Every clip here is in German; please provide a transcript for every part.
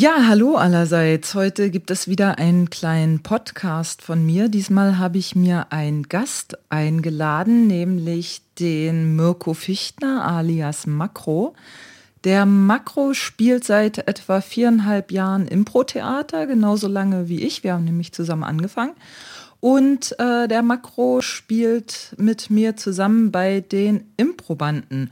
Ja, hallo allerseits. Heute gibt es wieder einen kleinen Podcast von mir. Diesmal habe ich mir einen Gast eingeladen, nämlich den Mirko Fichtner alias Makro. Der Makro spielt seit etwa viereinhalb Jahren Impro-Theater, genauso lange wie ich. Wir haben nämlich zusammen angefangen. Und äh, der Makro spielt mit mir zusammen bei den Improbanden.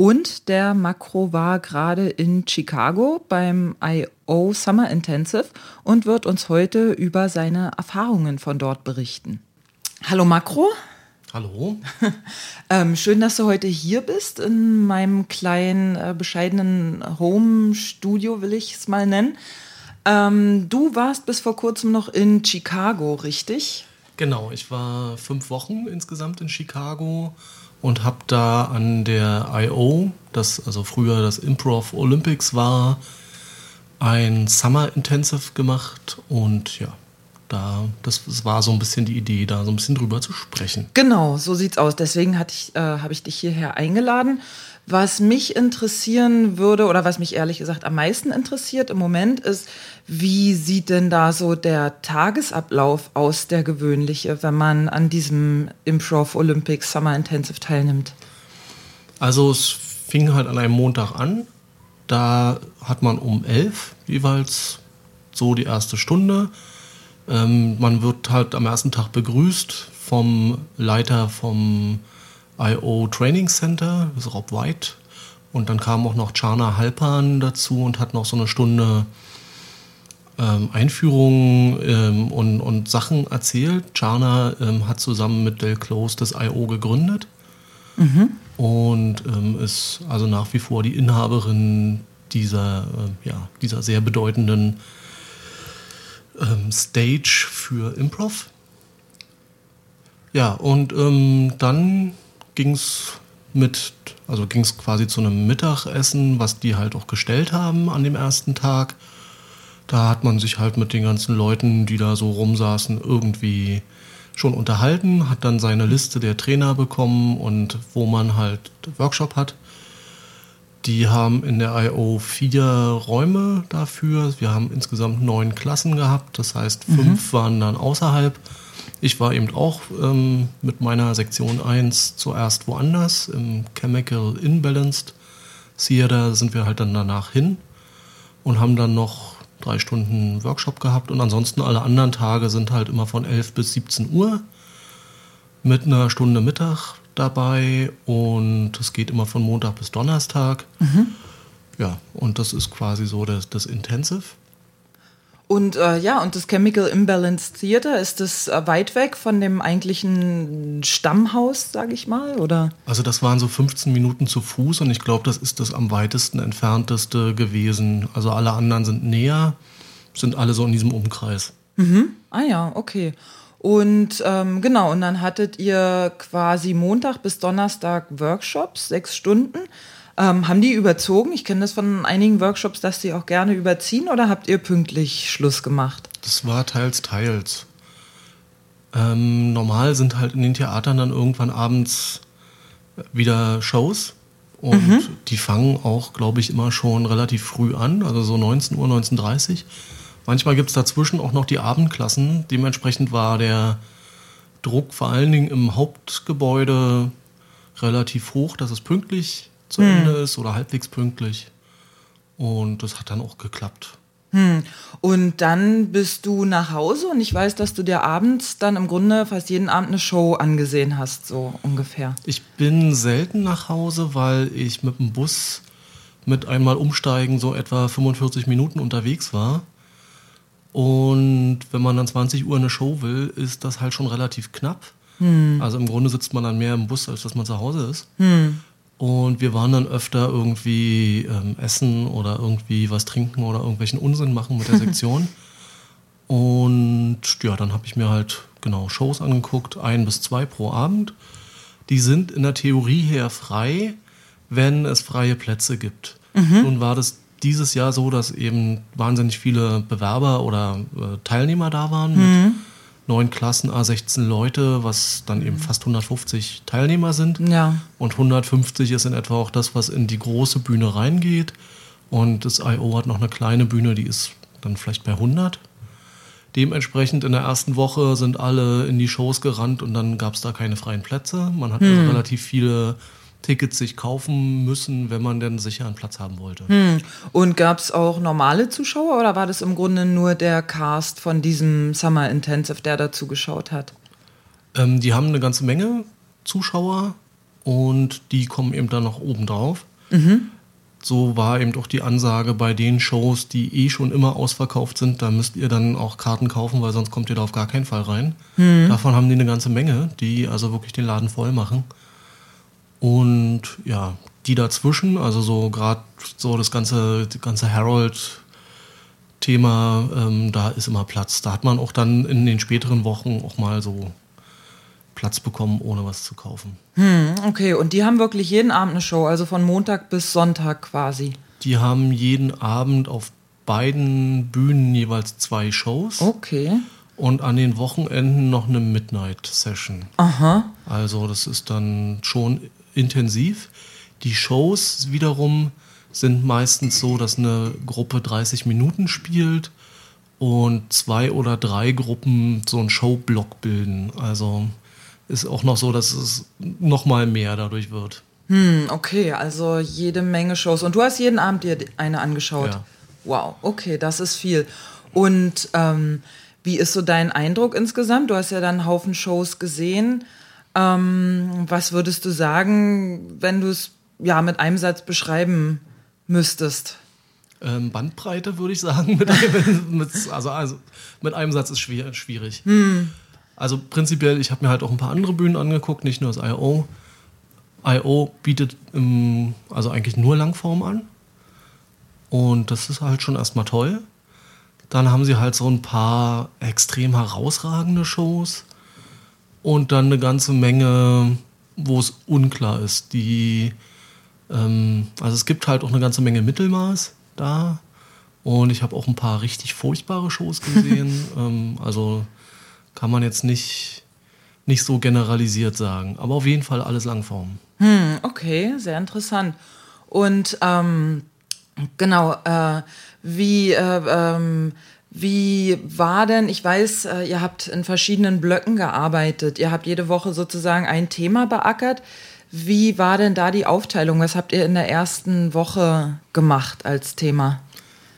Und der Makro war gerade in Chicago beim IO Summer Intensive und wird uns heute über seine Erfahrungen von dort berichten. Hallo Makro. Hallo. ähm, schön, dass du heute hier bist in meinem kleinen, äh, bescheidenen Home-Studio, will ich es mal nennen. Ähm, du warst bis vor kurzem noch in Chicago, richtig? Genau, ich war fünf Wochen insgesamt in Chicago und habe da an der I.O., das also früher das Improv Olympics war, ein Summer Intensive gemacht und ja, da, das, das, war so ein bisschen die Idee, da so ein bisschen drüber zu sprechen. Genau, so sieht's aus. Deswegen äh, habe ich dich hierher eingeladen. Was mich interessieren würde oder was mich ehrlich gesagt am meisten interessiert im Moment ist, wie sieht denn da so der Tagesablauf aus, der gewöhnliche, wenn man an diesem Improv Olympics Summer Intensive teilnimmt? Also es fing halt an einem Montag an. Da hat man um elf jeweils so die erste Stunde. Ähm, man wird halt am ersten Tag begrüßt vom Leiter vom IO Training Center, das ist Rob White. Und dann kam auch noch Chana Halpan dazu und hat noch so eine Stunde ähm, Einführungen ähm, und, und Sachen erzählt. Chana ähm, hat zusammen mit Del Close das IO gegründet mhm. und ähm, ist also nach wie vor die Inhaberin dieser, äh, ja, dieser sehr bedeutenden ähm, Stage für Improv. Ja, und ähm, dann ging es mit, also ging es quasi zu einem Mittagessen, was die halt auch gestellt haben an dem ersten Tag. Da hat man sich halt mit den ganzen Leuten, die da so rumsaßen, irgendwie schon unterhalten, hat dann seine Liste der Trainer bekommen und wo man halt Workshop hat. Die haben in der IO vier Räume dafür. Wir haben insgesamt neun Klassen gehabt, das heißt fünf mhm. waren dann außerhalb ich war eben auch ähm, mit meiner Sektion 1 zuerst woanders, im Chemical Imbalanced Theater sind wir halt dann danach hin und haben dann noch drei Stunden Workshop gehabt und ansonsten alle anderen Tage sind halt immer von 11 bis 17 Uhr mit einer Stunde Mittag dabei und es geht immer von Montag bis Donnerstag. Mhm. Ja, und das ist quasi so das, das Intensive. Und äh, ja, und das Chemical Imbalance Theater, ist das äh, weit weg von dem eigentlichen Stammhaus, sage ich mal, oder? Also das waren so 15 Minuten zu Fuß und ich glaube, das ist das am weitesten entfernteste gewesen. Also alle anderen sind näher, sind alle so in diesem Umkreis. Mhm. Ah ja, okay. Und ähm, genau, und dann hattet ihr quasi Montag bis Donnerstag Workshops, sechs Stunden. Ähm, haben die überzogen? Ich kenne das von einigen Workshops, dass die auch gerne überziehen oder habt ihr pünktlich Schluss gemacht? Das war teils, teils. Ähm, normal sind halt in den Theatern dann irgendwann abends wieder Shows und mhm. die fangen auch, glaube ich, immer schon relativ früh an, also so 19 Uhr, 19.30 Manchmal gibt es dazwischen auch noch die Abendklassen. Dementsprechend war der Druck vor allen Dingen im Hauptgebäude relativ hoch, dass es pünktlich zu hm. Ende ist oder halbwegs pünktlich. Und das hat dann auch geklappt. Hm. Und dann bist du nach Hause und ich weiß, dass du dir abends dann im Grunde fast jeden Abend eine Show angesehen hast, so ungefähr. Ich bin selten nach Hause, weil ich mit dem Bus mit einmal umsteigen so etwa 45 Minuten unterwegs war. Und wenn man dann 20 Uhr eine Show will, ist das halt schon relativ knapp. Hm. Also im Grunde sitzt man dann mehr im Bus, als dass man zu Hause ist. Hm. Und wir waren dann öfter irgendwie ähm, essen oder irgendwie was trinken oder irgendwelchen Unsinn machen mit der Sektion. Und ja, dann habe ich mir halt genau Shows angeguckt, ein bis zwei pro Abend. Die sind in der Theorie her frei, wenn es freie Plätze gibt. Mhm. Nun war das dieses Jahr so, dass eben wahnsinnig viele Bewerber oder äh, Teilnehmer da waren mhm. mit neun Klassen, A16 Leute, was dann eben fast 150 Teilnehmer sind. Ja. Und 150 ist in etwa auch das, was in die große Bühne reingeht. Und das I.O. hat noch eine kleine Bühne, die ist dann vielleicht bei 100. Dementsprechend in der ersten Woche sind alle in die Shows gerannt und dann gab es da keine freien Plätze. Man hat also relativ viele Tickets sich kaufen müssen, wenn man denn sicher einen Platz haben wollte. Hm. Und gab es auch normale Zuschauer oder war das im Grunde nur der Cast von diesem Summer Intensive, der dazu geschaut hat? Ähm, die haben eine ganze Menge Zuschauer und die kommen eben dann noch oben drauf. So war eben auch die Ansage bei den Shows, die eh schon immer ausverkauft sind, da müsst ihr dann auch Karten kaufen, weil sonst kommt ihr da auf gar keinen Fall rein. Davon haben die eine ganze Menge, die also wirklich den Laden voll machen. Und ja, die dazwischen, also so gerade so das ganze, die ganze Harold-Thema, ähm, da ist immer Platz. Da hat man auch dann in den späteren Wochen auch mal so Platz bekommen, ohne was zu kaufen. Hm, okay, und die haben wirklich jeden Abend eine Show, also von Montag bis Sonntag quasi. Die haben jeden Abend auf beiden Bühnen jeweils zwei Shows Okay. und an den Wochenenden noch eine Midnight-Session. Aha. Also das ist dann schon intensiv. Die Shows wiederum sind meistens so, dass eine Gruppe 30 Minuten spielt und zwei oder drei Gruppen so einen Showblock bilden. Also ist auch noch so, dass es noch mal mehr dadurch wird. Hm, okay, also jede Menge Shows. Und du hast jeden Abend dir eine angeschaut. Ja. Wow, okay, das ist viel. Und ähm, wie ist so dein Eindruck insgesamt? Du hast ja dann einen Haufen Shows gesehen. Ähm, was würdest du sagen, wenn du es ja mit einem Satz beschreiben müsstest? Ähm, Bandbreite würde ich sagen. Mit einem, mit, also, also mit einem Satz ist schwer, schwierig. Also prinzipiell, ich habe mir halt auch ein paar andere Bühnen angeguckt, nicht nur das I.O. I.O. bietet ähm, also eigentlich nur Langform an. Und das ist halt schon erstmal toll. Dann haben sie halt so ein paar extrem herausragende Shows. Und dann eine ganze Menge, wo es unklar ist. Die, ähm, also es gibt halt auch eine ganze Menge Mittelmaß da. Und ich habe auch ein paar richtig furchtbare Shows gesehen. ähm, also kann man jetzt nicht, nicht so generalisiert sagen. Aber auf jeden Fall alles Langform. Hm, okay, sehr interessant. Und ähm, genau, äh, wie, äh, ähm, wie war denn, ich weiß, äh, ihr habt in verschiedenen Blöcken gearbeitet, ihr habt jede Woche sozusagen ein Thema beackert. Wie war denn da die Aufteilung? Was habt ihr in der ersten Woche gemacht als Thema?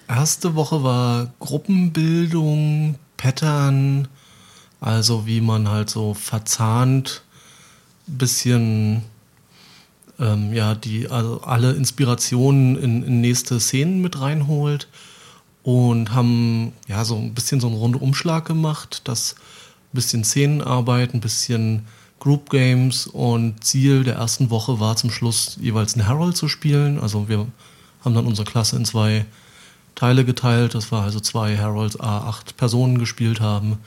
Erste Woche war Gruppenbildung, Pattern, also wie man halt so verzahnt bisschen ähm, ja die also alle Inspirationen in, in nächste Szenen mit reinholt und haben ja so ein bisschen so einen Rundumschlag gemacht, das ein bisschen Szenenarbeit, ein bisschen Group Games und Ziel der ersten Woche war zum Schluss jeweils einen Herald zu spielen. Also wir haben dann unsere Klasse in zwei Teile geteilt. Das war also zwei Heralds A8 Personen gespielt haben,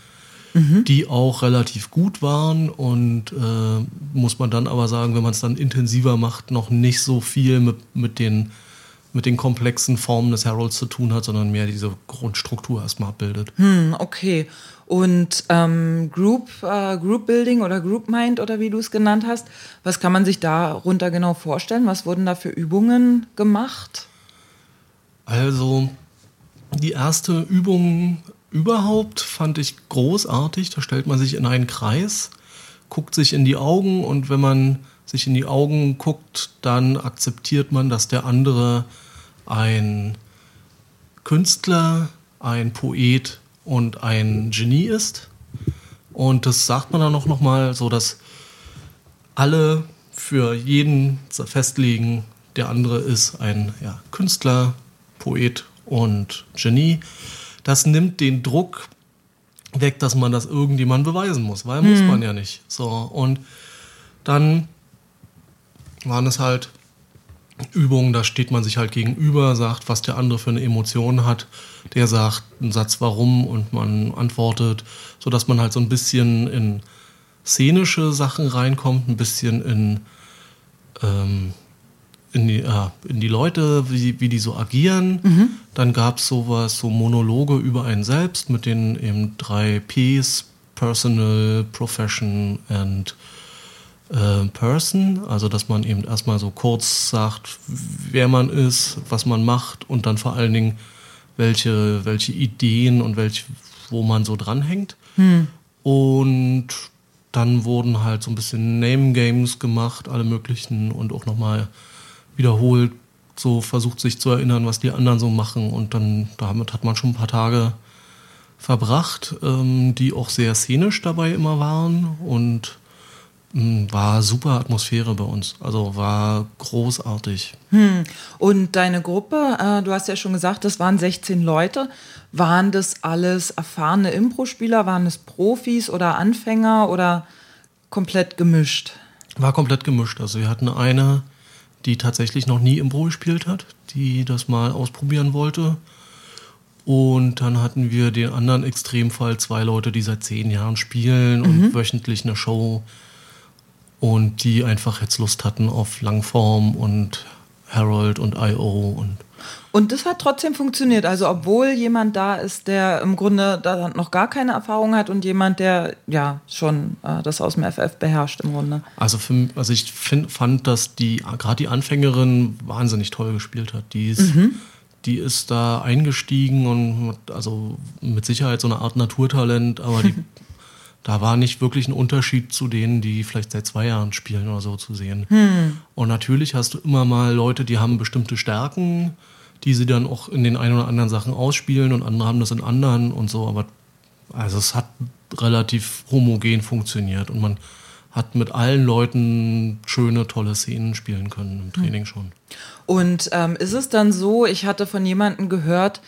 die auch relativ gut waren und äh, muss man dann aber sagen, wenn man es dann intensiver macht, noch nicht so viel mit, mit, den, mit den komplexen Formen des Heralds zu tun hat, sondern mehr diese Grundstruktur erstmal abbildet. Hm, okay. Und ähm, Group, äh, Group Building oder Group Mind oder wie du es genannt hast, was kann man sich darunter genau vorstellen? Was wurden da für Übungen gemacht? Also die erste Übung überhaupt fand ich großartig. Da stellt man sich in einen Kreis, guckt sich in die Augen und wenn man sich in die Augen guckt, dann akzeptiert man, dass der andere ein Künstler, ein Poet und ein Genie ist. Und das sagt man dann auch nochmal, so dass alle für jeden festlegen, der andere ist ein ja, Künstler, Poet und Genie. Das nimmt den Druck weg, dass man das irgendjemand beweisen muss, weil muss man ja nicht. So, und dann waren es halt Übungen, da steht man sich halt gegenüber, sagt, was der andere für eine Emotion hat. Der sagt einen Satz warum und man antwortet, sodass man halt so ein bisschen in szenische Sachen reinkommt, ein bisschen in, ähm, in, die, äh, in die Leute, wie, wie die so agieren. Dann gab es sowas, so Monologe über einen selbst mit den eben drei Ps, Personal, Profession and äh, Person, also dass man eben erstmal so kurz sagt, wer man ist, was man macht und dann vor allen Dingen, welche, welche Ideen und welche, wo man so dranhängt. Hm. Und dann wurden halt so ein bisschen Name Games gemacht, alle möglichen und auch nochmal wiederholt so versucht sich zu erinnern, was die anderen so machen und dann damit hat man schon ein paar Tage verbracht, ähm, die auch sehr szenisch dabei immer waren und war super Atmosphäre bei uns. Also war großartig. Hm. Und deine Gruppe, äh, du hast ja schon gesagt, das waren 16 Leute. Waren das alles erfahrene Impro-Spieler? Waren es Profis oder Anfänger oder komplett gemischt? War komplett gemischt. Also wir hatten eine, die tatsächlich noch nie Impro gespielt hat, die das mal ausprobieren wollte. Und dann hatten wir den anderen Extremfall, zwei Leute, die seit zehn Jahren spielen mhm. und wöchentlich eine Show und die einfach jetzt Lust hatten auf Langform und Harold und I.O. und und das hat trotzdem funktioniert. Also obwohl jemand da ist, der im Grunde da noch gar keine Erfahrung hat und jemand, der ja schon äh, das aus dem FF beherrscht im Grunde. Also, für, also ich find, fand, dass die gerade die Anfängerin wahnsinnig toll gespielt hat. Die ist, mhm. die ist da eingestiegen und also mit Sicherheit so eine Art Naturtalent, aber die, da war nicht wirklich ein Unterschied zu denen, die vielleicht seit zwei Jahren spielen oder so zu sehen. Hm. Und natürlich hast du immer mal Leute, die haben bestimmte Stärken die sie dann auch in den ein oder anderen Sachen ausspielen und andere haben das in anderen und so. Aber also es hat relativ homogen funktioniert und man hat mit allen Leuten schöne, tolle Szenen spielen können im Training schon. Und ähm, ist es dann so, ich hatte von jemandem gehört,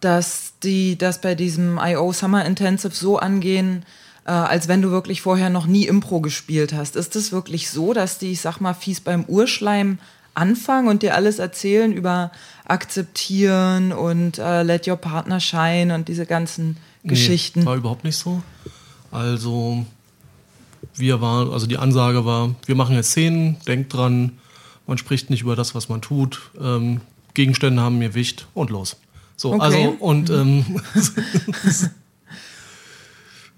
dass die das bei diesem IO Summer Intensive so angehen, äh, als wenn du wirklich vorher noch nie Impro gespielt hast. Ist es wirklich so, dass die, ich sag mal, fies beim Urschleim anfangen und dir alles erzählen über akzeptieren und äh, let your partner shine und diese ganzen nee, Geschichten. War überhaupt nicht so. Also wir waren, also die Ansage war, wir machen jetzt Szenen, denkt dran, man spricht nicht über das, was man tut, ähm, Gegenstände haben Gewicht und los. So, okay. also und mhm. ähm,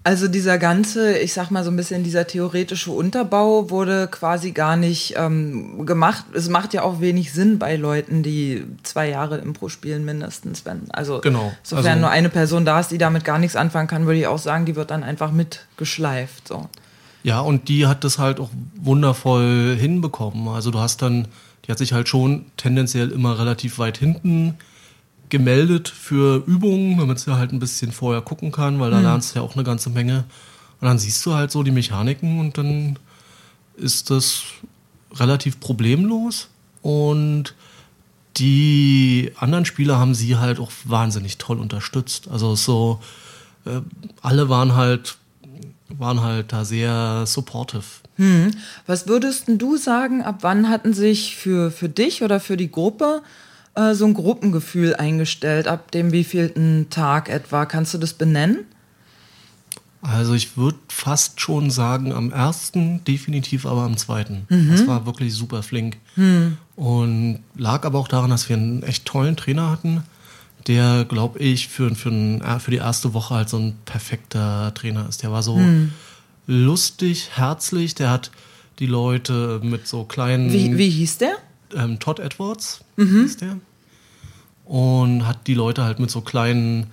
Also dieser ganze, ich sag mal so ein bisschen dieser theoretische Unterbau wurde quasi gar nicht ähm, gemacht. Es macht ja auch wenig Sinn bei Leuten, die zwei Jahre Impro spielen mindestens. Wenn, also genau. sofern also, nur eine Person da ist, die damit gar nichts anfangen kann, würde ich auch sagen, die wird dann einfach mitgeschleift. So. Ja, und die hat das halt auch wundervoll hinbekommen. Also du hast dann, die hat sich halt schon tendenziell immer relativ weit hinten gemeldet für Übungen, damit sie halt ein bisschen vorher gucken kann, weil da mhm. lernst du ja auch eine ganze Menge. Und dann siehst du halt so die Mechaniken und dann ist das relativ problemlos. Und die anderen Spieler haben sie halt auch wahnsinnig toll unterstützt. Also so, äh, alle waren halt, waren halt da sehr supportive. Hm. Was würdest du sagen, ab wann hatten sich für, für dich oder für die Gruppe äh, so ein Gruppengefühl eingestellt, ab dem wievielten Tag etwa. Kannst du das benennen? Also ich würde fast schon sagen, am ersten definitiv, aber am zweiten. Mhm. Das war wirklich super flink. Mhm. Und lag aber auch daran, dass wir einen echt tollen Trainer hatten, der, glaube ich, für, für, äh, für die erste Woche halt so ein perfekter Trainer ist. Der war so mhm. lustig, herzlich, der hat die Leute mit so kleinen... Wie, wie hieß der? Ähm, Todd Edwards, mhm. ist der. Und hat die Leute halt mit so kleinen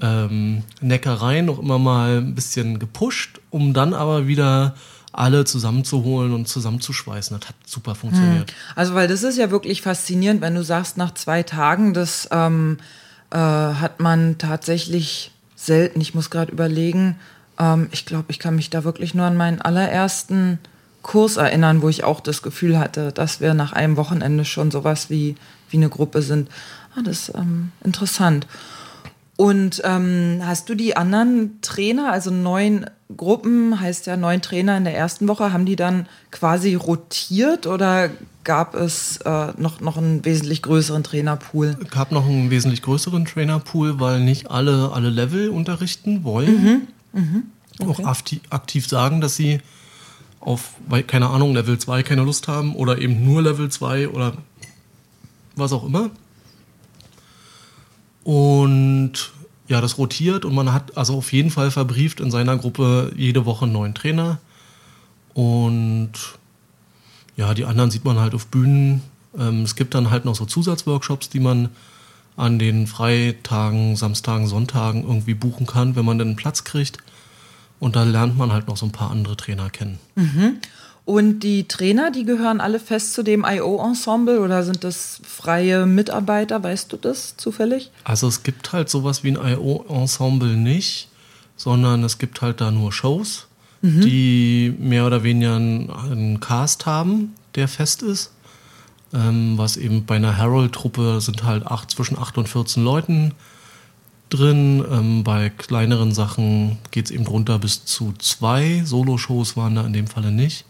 ähm, Neckereien noch immer mal ein bisschen gepusht, um dann aber wieder alle zusammenzuholen und zusammenzuschweißen. Das hat super funktioniert. Hm. Also, weil das ist ja wirklich faszinierend, wenn du sagst, nach zwei Tagen, das ähm, äh, hat man tatsächlich selten. Ich muss gerade überlegen, ähm, ich glaube, ich kann mich da wirklich nur an meinen allerersten Kurs erinnern, wo ich auch das Gefühl hatte, dass wir nach einem Wochenende schon sowas wie, wie eine Gruppe sind. Ah, das ist ähm, interessant. Und ähm, hast du die anderen Trainer, also neun Gruppen, heißt ja neun Trainer in der ersten Woche, haben die dann quasi rotiert oder gab es äh, noch, noch einen wesentlich größeren Trainerpool? Es gab noch einen wesentlich größeren Trainerpool, weil nicht alle alle Level unterrichten wollen. Mhm. Mhm. Okay. Auch aktiv sagen, dass sie auf, keine Ahnung, Level 2 keine Lust haben oder eben nur Level 2 oder was auch immer. Und ja, das rotiert und man hat also auf jeden Fall verbrieft in seiner Gruppe jede Woche einen neuen Trainer. Und ja, die anderen sieht man halt auf Bühnen. Ähm, es gibt dann halt noch so Zusatzworkshops, die man an den Freitagen, Samstagen, Sonntagen irgendwie buchen kann, wenn man dann einen Platz kriegt. Und da lernt man halt noch so ein paar andere Trainer kennen. Mhm. Und die Trainer, die gehören alle fest zu dem IO-Ensemble oder sind das freie Mitarbeiter? Weißt du das zufällig? Also es gibt halt sowas wie ein IO-Ensemble nicht, sondern es gibt halt da nur Shows, mhm. die mehr oder weniger einen Cast haben, der fest ist. Ähm, was eben bei einer Harold-Truppe sind halt acht, zwischen 8 und 14 Leuten drin. Ähm, bei kleineren Sachen geht es eben runter bis zu zwei. Solo-Shows waren da in dem Falle nicht.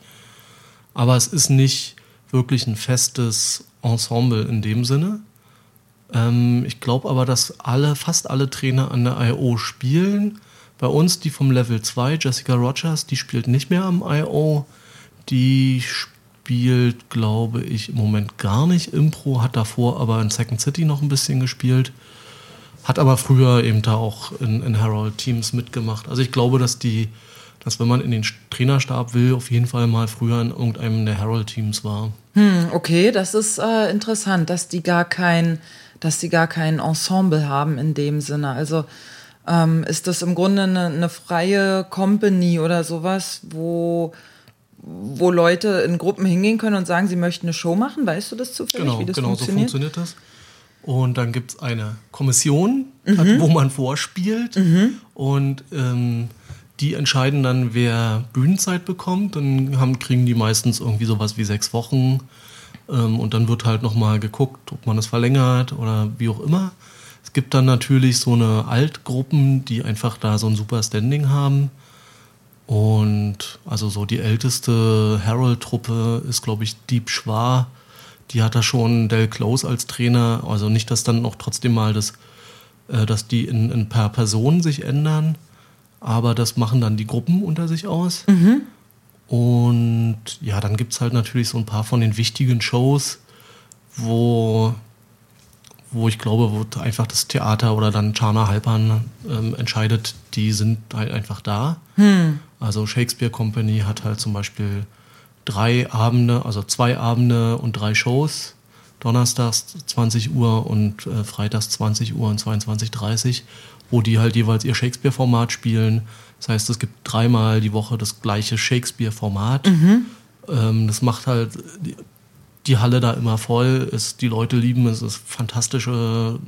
Aber es ist nicht wirklich ein festes Ensemble in dem Sinne. Ähm, ich glaube aber, dass alle, fast alle Trainer an der I.O. spielen. Bei uns die vom Level 2, Jessica Rogers, die spielt nicht mehr am I.O. Die spielt glaube ich, im Moment gar nicht Impro, hat davor aber in Second City noch ein bisschen gespielt, hat aber früher eben da auch in, in Herald-Teams mitgemacht. Also ich glaube, dass die, dass wenn man in den Trainerstab will, auf jeden Fall mal früher in irgendeinem der Herald-Teams war. Hm, okay, das ist äh, interessant, dass die gar kein, dass die gar kein Ensemble haben in dem Sinne. Also ähm, ist das im Grunde eine, eine freie Company oder sowas, wo wo Leute in Gruppen hingehen können und sagen, sie möchten eine Show machen. Weißt du das zufällig, genau, wie das genau funktioniert? so funktioniert das. Und dann gibt es eine Kommission, mhm. wo man vorspielt. Mhm. Und ähm, die entscheiden dann, wer Bühnenzeit bekommt. Dann haben, kriegen die meistens irgendwie sowas wie sechs Wochen. Ähm, und dann wird halt nochmal geguckt, ob man es verlängert oder wie auch immer. Es gibt dann natürlich so eine Altgruppen, die einfach da so ein super Standing haben. Und also so die älteste Harold-Truppe ist, glaube ich, Deep Schwa. Die hat da schon Del Close als Trainer. Also nicht, dass dann noch trotzdem mal das, äh, dass die in, in per Person sich ändern, aber das machen dann die Gruppen unter sich aus. Mhm. Und ja, dann gibt es halt natürlich so ein paar von den wichtigen Shows, wo wo ich glaube, wo einfach das Theater oder dann Chana Halpern ähm, entscheidet, die sind halt einfach da. Hm. Also Shakespeare Company hat halt zum Beispiel drei Abende, also zwei Abende und drei Shows. Donnerstags 20 Uhr und äh, Freitags 20 Uhr und 22.30 wo die halt jeweils ihr Shakespeare-Format spielen. Das heißt, es gibt dreimal die Woche das gleiche Shakespeare-Format. Mhm. Ähm, das macht halt die Halle da immer voll ist, die Leute lieben es, ist fantastische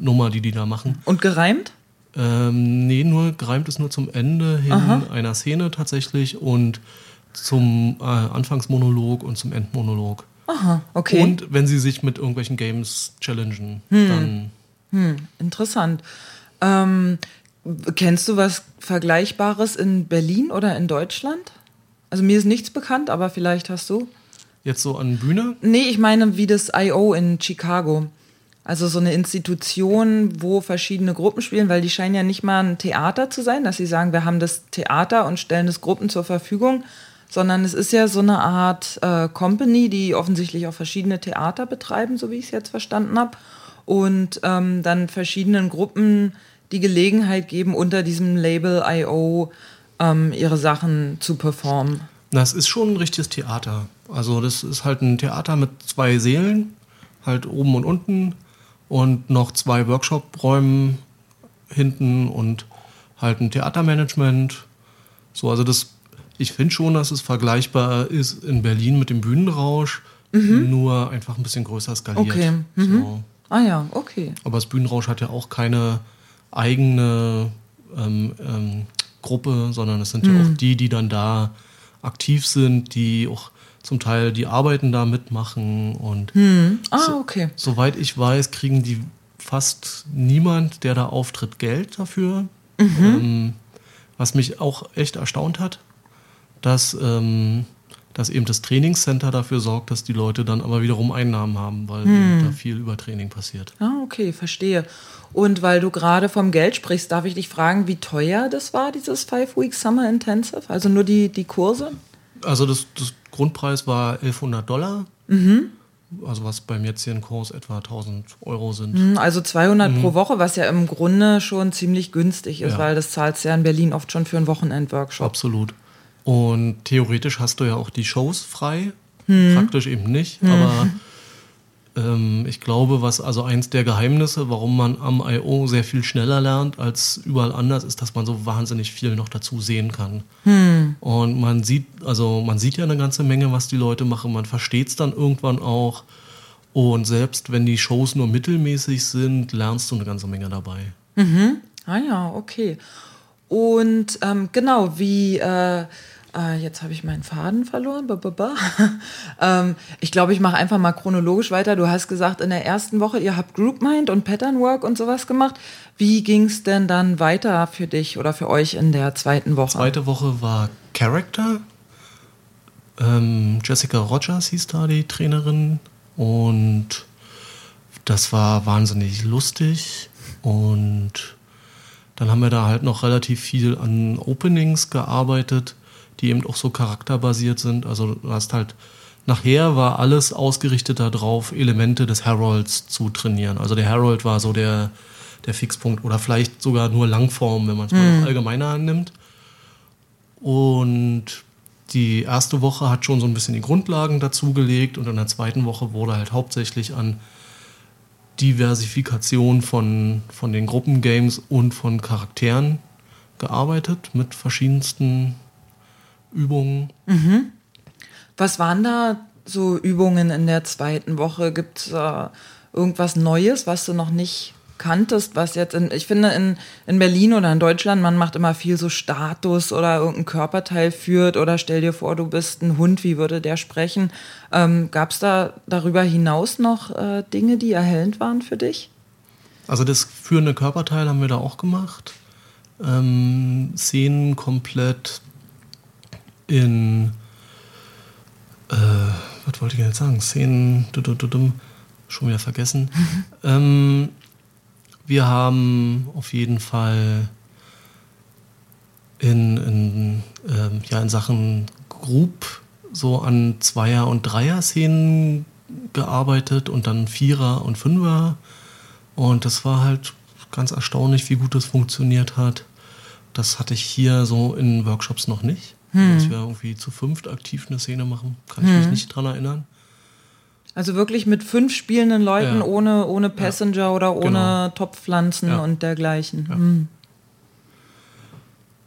Nummer, die die da machen. Und gereimt? Ähm, nee, nur gereimt ist nur zum Ende hin Aha. einer Szene tatsächlich und zum äh, Anfangsmonolog und zum Endmonolog. Aha, okay. Und wenn sie sich mit irgendwelchen Games challengen, hm. dann. Hm, interessant. Ähm, kennst du was Vergleichbares in Berlin oder in Deutschland? Also mir ist nichts bekannt, aber vielleicht hast du. Jetzt so an Bühne? Nee, ich meine wie das I.O. in Chicago. Also so eine Institution, wo verschiedene Gruppen spielen, weil die scheinen ja nicht mal ein Theater zu sein, dass sie sagen, wir haben das Theater und stellen das Gruppen zur Verfügung, sondern es ist ja so eine Art äh, Company, die offensichtlich auch verschiedene Theater betreiben, so wie ich es jetzt verstanden habe, und ähm, dann verschiedenen Gruppen die Gelegenheit geben, unter diesem Label I.O. Ähm, ihre Sachen zu performen. Das ist schon ein richtiges Theater. Also das ist halt ein Theater mit zwei Sälen, halt oben und unten und noch zwei Workshop-Räumen hinten und halt ein Theatermanagement. So, also das, ich finde schon, dass es vergleichbar ist in Berlin mit dem Bühnenrausch, mhm. nur einfach ein bisschen größer skaliert. Okay. Mhm. So. Ah ja, okay. Aber das Bühnenrausch hat ja auch keine eigene ähm, ähm, Gruppe, sondern es sind mhm. ja auch die, die dann da aktiv sind, die auch zum Teil die Arbeiten da mitmachen und hm. ah, okay. So, soweit ich weiß, kriegen die fast niemand, der da auftritt, Geld dafür. Mhm. Ähm, was mich auch echt erstaunt hat, dass, ähm, dass eben das Trainingscenter dafür sorgt, dass die Leute dann aber wiederum Einnahmen haben, weil hm. da viel Übertraining passiert. Ah, okay, verstehe. Und weil du gerade vom Geld sprichst, darf ich dich fragen, wie teuer das war, dieses Five Weeks Summer Intensive? Also nur die, die Kurse? Also das, das Grundpreis war 1100 Dollar. Mhm. Also was beim jetzigen Kurs etwa 1000 Euro sind. Mhm, also 200 mhm. pro Woche, was ja im Grunde schon ziemlich günstig ist, ja. weil das zahlst ja in Berlin oft schon für einen Wochenend-Workshop. Absolut. Und theoretisch hast du ja auch die Shows frei, hm. praktisch eben nicht. Hm. Aber ähm, ich glaube, was also eins der Geheimnisse, warum man am I.O. sehr viel schneller lernt als überall anders, ist, dass man so wahnsinnig viel noch dazu sehen kann. Hm. Und man sieht, also man sieht ja eine ganze Menge, was die Leute machen. Man versteht es dann irgendwann auch. Und selbst wenn die Shows nur mittelmäßig sind, lernst du eine ganze Menge dabei. Mhm. Ah ja, okay. Und ähm, genau, wie äh, äh, jetzt habe ich meinen Faden verloren. ähm, ich glaube, ich mache einfach mal chronologisch weiter. Du hast gesagt, in der ersten Woche, ihr habt Group Mind und Pattern Work und sowas gemacht. Wie ging es denn dann weiter für dich oder für euch in der zweiten Woche? Zweite Woche war Character. Ähm, Jessica Rogers hieß da die Trainerin und das war wahnsinnig lustig und dann haben wir da halt noch relativ viel an Openings gearbeitet die eben auch so charakterbasiert sind. Also du hast halt, nachher war alles ausgerichtet darauf, Elemente des Herolds zu trainieren. Also der Herold war so der, der Fixpunkt oder vielleicht sogar nur Langform, wenn man es mal mhm. allgemeiner annimmt. Und die erste Woche hat schon so ein bisschen die Grundlagen dazugelegt und in der zweiten Woche wurde halt hauptsächlich an Diversifikation von, von den Gruppengames und von Charakteren gearbeitet mit verschiedensten Übungen. Mhm. Was waren da so Übungen in der zweiten Woche? Gibt es äh, irgendwas Neues, was du noch nicht kanntest, was jetzt in, ich finde in, in Berlin oder in Deutschland, man macht immer viel so Status oder irgendein Körperteil führt oder stell dir vor, du bist ein Hund, wie würde der sprechen? Ähm, Gab es da darüber hinaus noch äh, Dinge, die erhellend waren für dich? Also das führende Körperteil haben wir da auch gemacht. Ähm, Szenen komplett in, äh, was wollte ich jetzt sagen, Szenen, schon wieder vergessen. ähm, wir haben auf jeden Fall in, in, äh, ja, in Sachen Group so an Zweier- und Dreier-Szenen gearbeitet und dann Vierer- und Fünfer. Und das war halt ganz erstaunlich, wie gut das funktioniert hat. Das hatte ich hier so in Workshops noch nicht. Hm. Dass wir irgendwie zu fünft aktiv eine Szene machen, kann ich hm. mich nicht dran erinnern. Also wirklich mit fünf spielenden Leuten ja. ohne, ohne Passenger ja. oder ohne genau. Topfpflanzen ja. und dergleichen. Hm.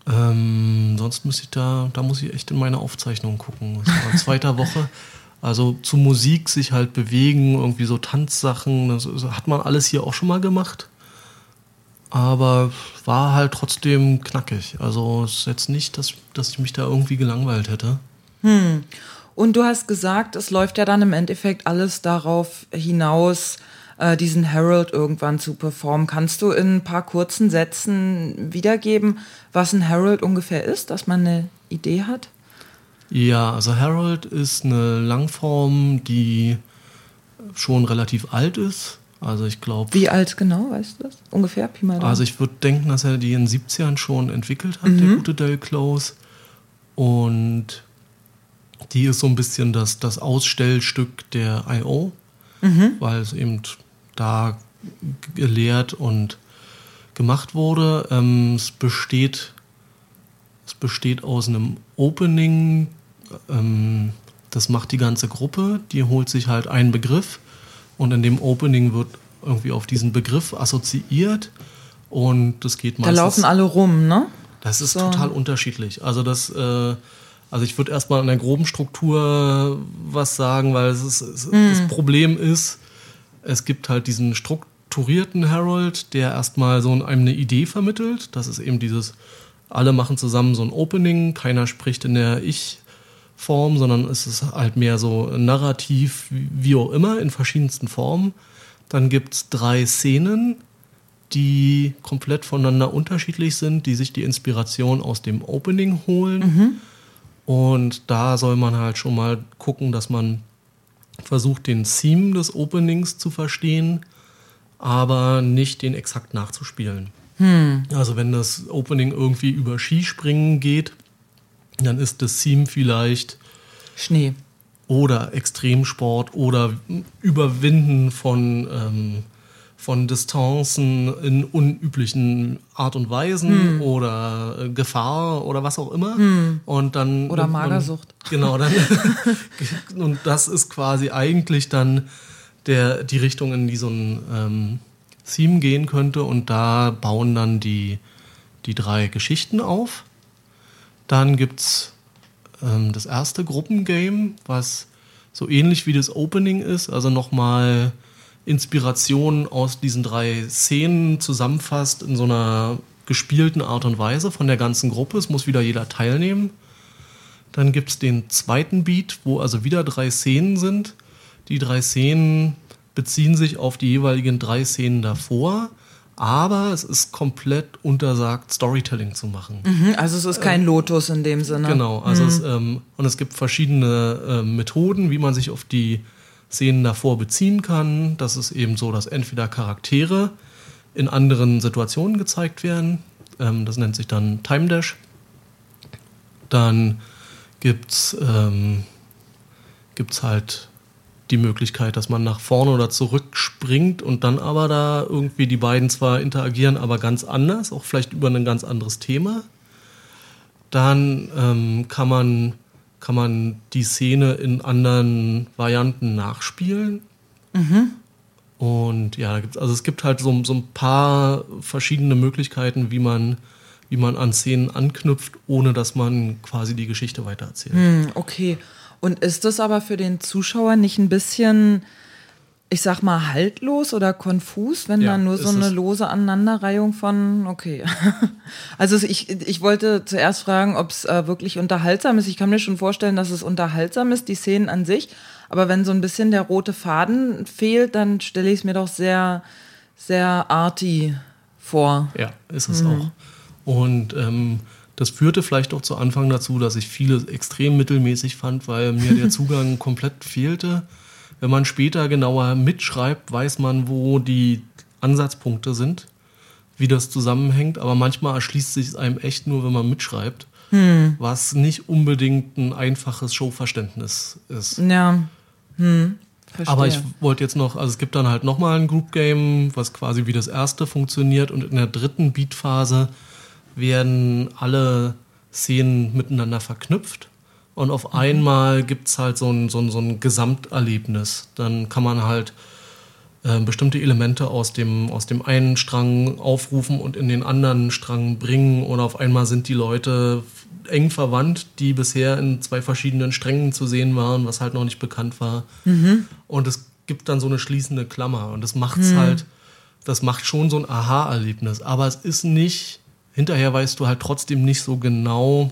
Ähm, sonst muss ich da, da muss ich echt in meine Aufzeichnung gucken. Das war in zweiter Woche. Also zu Musik sich halt bewegen, irgendwie so Tanzsachen, das hat man alles hier auch schon mal gemacht aber war halt trotzdem knackig. Also es ist jetzt nicht, dass, dass ich mich da irgendwie gelangweilt hätte. Hm. Und du hast gesagt, es läuft ja dann im Endeffekt alles darauf hinaus, äh, diesen Herald irgendwann zu performen. Kannst du in ein paar kurzen Sätzen wiedergeben, was ein Herald ungefähr ist, dass man eine Idee hat? Ja, also Herald ist eine Langform, die schon relativ alt ist. Also ich glaube. Wie alt genau, weißt du das? Ungefähr, Pi mal Also ich würde denken, dass er die in den 70ern schon entwickelt hat, mhm. der gute Del Close. Und die ist so ein bisschen das, das Ausstellstück der I.O., mhm. weil es eben da gelehrt und gemacht wurde. Ähm, es, besteht, es besteht aus einem Opening, ähm, das macht die ganze Gruppe, die holt sich halt einen Begriff und in dem Opening wird irgendwie auf diesen Begriff assoziiert und das geht meistens. Da laufen alle rum, ne? Das ist so. total unterschiedlich. Also das, äh, also ich würde erstmal an der groben Struktur was sagen, weil es ist, es, mm. das Problem ist, es gibt halt diesen strukturierten Herald, der erstmal so einem eine Idee vermittelt. Das ist eben dieses, alle machen zusammen so ein Opening, keiner spricht in der Ich- Form, sondern es ist halt mehr so narrativ, wie auch immer, in verschiedensten Formen. Dann gibt es drei Szenen, die komplett voneinander unterschiedlich sind, die sich die Inspiration aus dem Opening holen. Mhm. Und da soll man halt schon mal gucken, dass man versucht, den Theme des Openings zu verstehen, aber nicht den exakt nachzuspielen. Hm. Also wenn das Opening irgendwie über Skispringen geht, dann ist das Theme vielleicht Schnee oder Extremsport oder Überwinden von, ähm, von Distanzen in unüblichen Art und Weisen hm. oder äh, Gefahr oder was auch immer. Hm. Und dann oder Magersucht. Und, genau, dann und das ist quasi eigentlich dann der die Richtung, in die so ein ähm, Theme gehen könnte. Und da bauen dann die die drei Geschichten auf. Dann gibt's ähm, das erste Gruppengame, was so ähnlich wie das Opening ist, also nochmal Inspiration aus diesen drei Szenen zusammenfasst in so einer gespielten Art und Weise von der ganzen Gruppe. Es muss wieder jeder teilnehmen. Dann gibt es den zweiten Beat, wo also wieder drei Szenen sind. Die drei Szenen beziehen sich auf die jeweiligen drei Szenen davor aber es ist komplett untersagt, Storytelling zu machen. Mhm, also es ist kein äh, Lotus in dem Sinne. Genau, also mhm. es, ähm, und es gibt verschiedene äh, Methoden, wie man sich auf die Szenen davor beziehen kann. Das ist eben so, dass entweder Charaktere in anderen Situationen gezeigt werden. Ähm, das nennt sich dann Time Dash. Dann gibt es ähm, gibt's halt die Möglichkeit, dass man nach vorne oder zurück springt und dann aber da irgendwie die beiden zwar interagieren, aber ganz anders, auch vielleicht über ein ganz anderes Thema. Dann ähm, kann, man, kann man die Szene in anderen Varianten nachspielen. Mhm. Und ja, also es gibt halt so, so ein paar verschiedene Möglichkeiten, wie man, wie man an Szenen anknüpft, ohne dass man quasi die Geschichte weitererzählt. Hm, okay. Und ist das aber für den Zuschauer nicht ein bisschen, ich sag mal, haltlos oder konfus, wenn ja, dann nur so eine lose Aneinanderreihung von, okay. also ich, ich wollte zuerst fragen, ob es äh, wirklich unterhaltsam ist. Ich kann mir schon vorstellen, dass es unterhaltsam ist, die Szenen an sich. Aber wenn so ein bisschen der rote Faden fehlt, dann stelle ich es mir doch sehr, sehr arty vor. Ja, ist es mhm. auch. Und ähm, das führte vielleicht auch zu Anfang dazu, dass ich viele extrem mittelmäßig fand, weil mir der Zugang komplett fehlte. Wenn man später genauer mitschreibt, weiß man, wo die Ansatzpunkte sind, wie das zusammenhängt. Aber manchmal erschließt sich es einem echt nur, wenn man mitschreibt, hm. was nicht unbedingt ein einfaches Showverständnis ist. Ja. Hm. Aber ich wollte jetzt noch, also es gibt dann halt nochmal ein Group Game, was quasi wie das erste funktioniert und in der dritten Beatphase werden alle Szenen miteinander verknüpft. Und auf mhm. einmal gibt es halt so ein, so, ein, so ein Gesamterlebnis. Dann kann man halt äh, bestimmte Elemente aus dem, aus dem einen Strang aufrufen und in den anderen Strang bringen. Oder auf einmal sind die Leute eng verwandt, die bisher in zwei verschiedenen Strängen zu sehen waren, was halt noch nicht bekannt war. Mhm. Und es gibt dann so eine schließende Klammer. Und das macht's mhm. halt, das macht schon so ein Aha-Erlebnis. Aber es ist nicht hinterher weißt du halt trotzdem nicht so genau,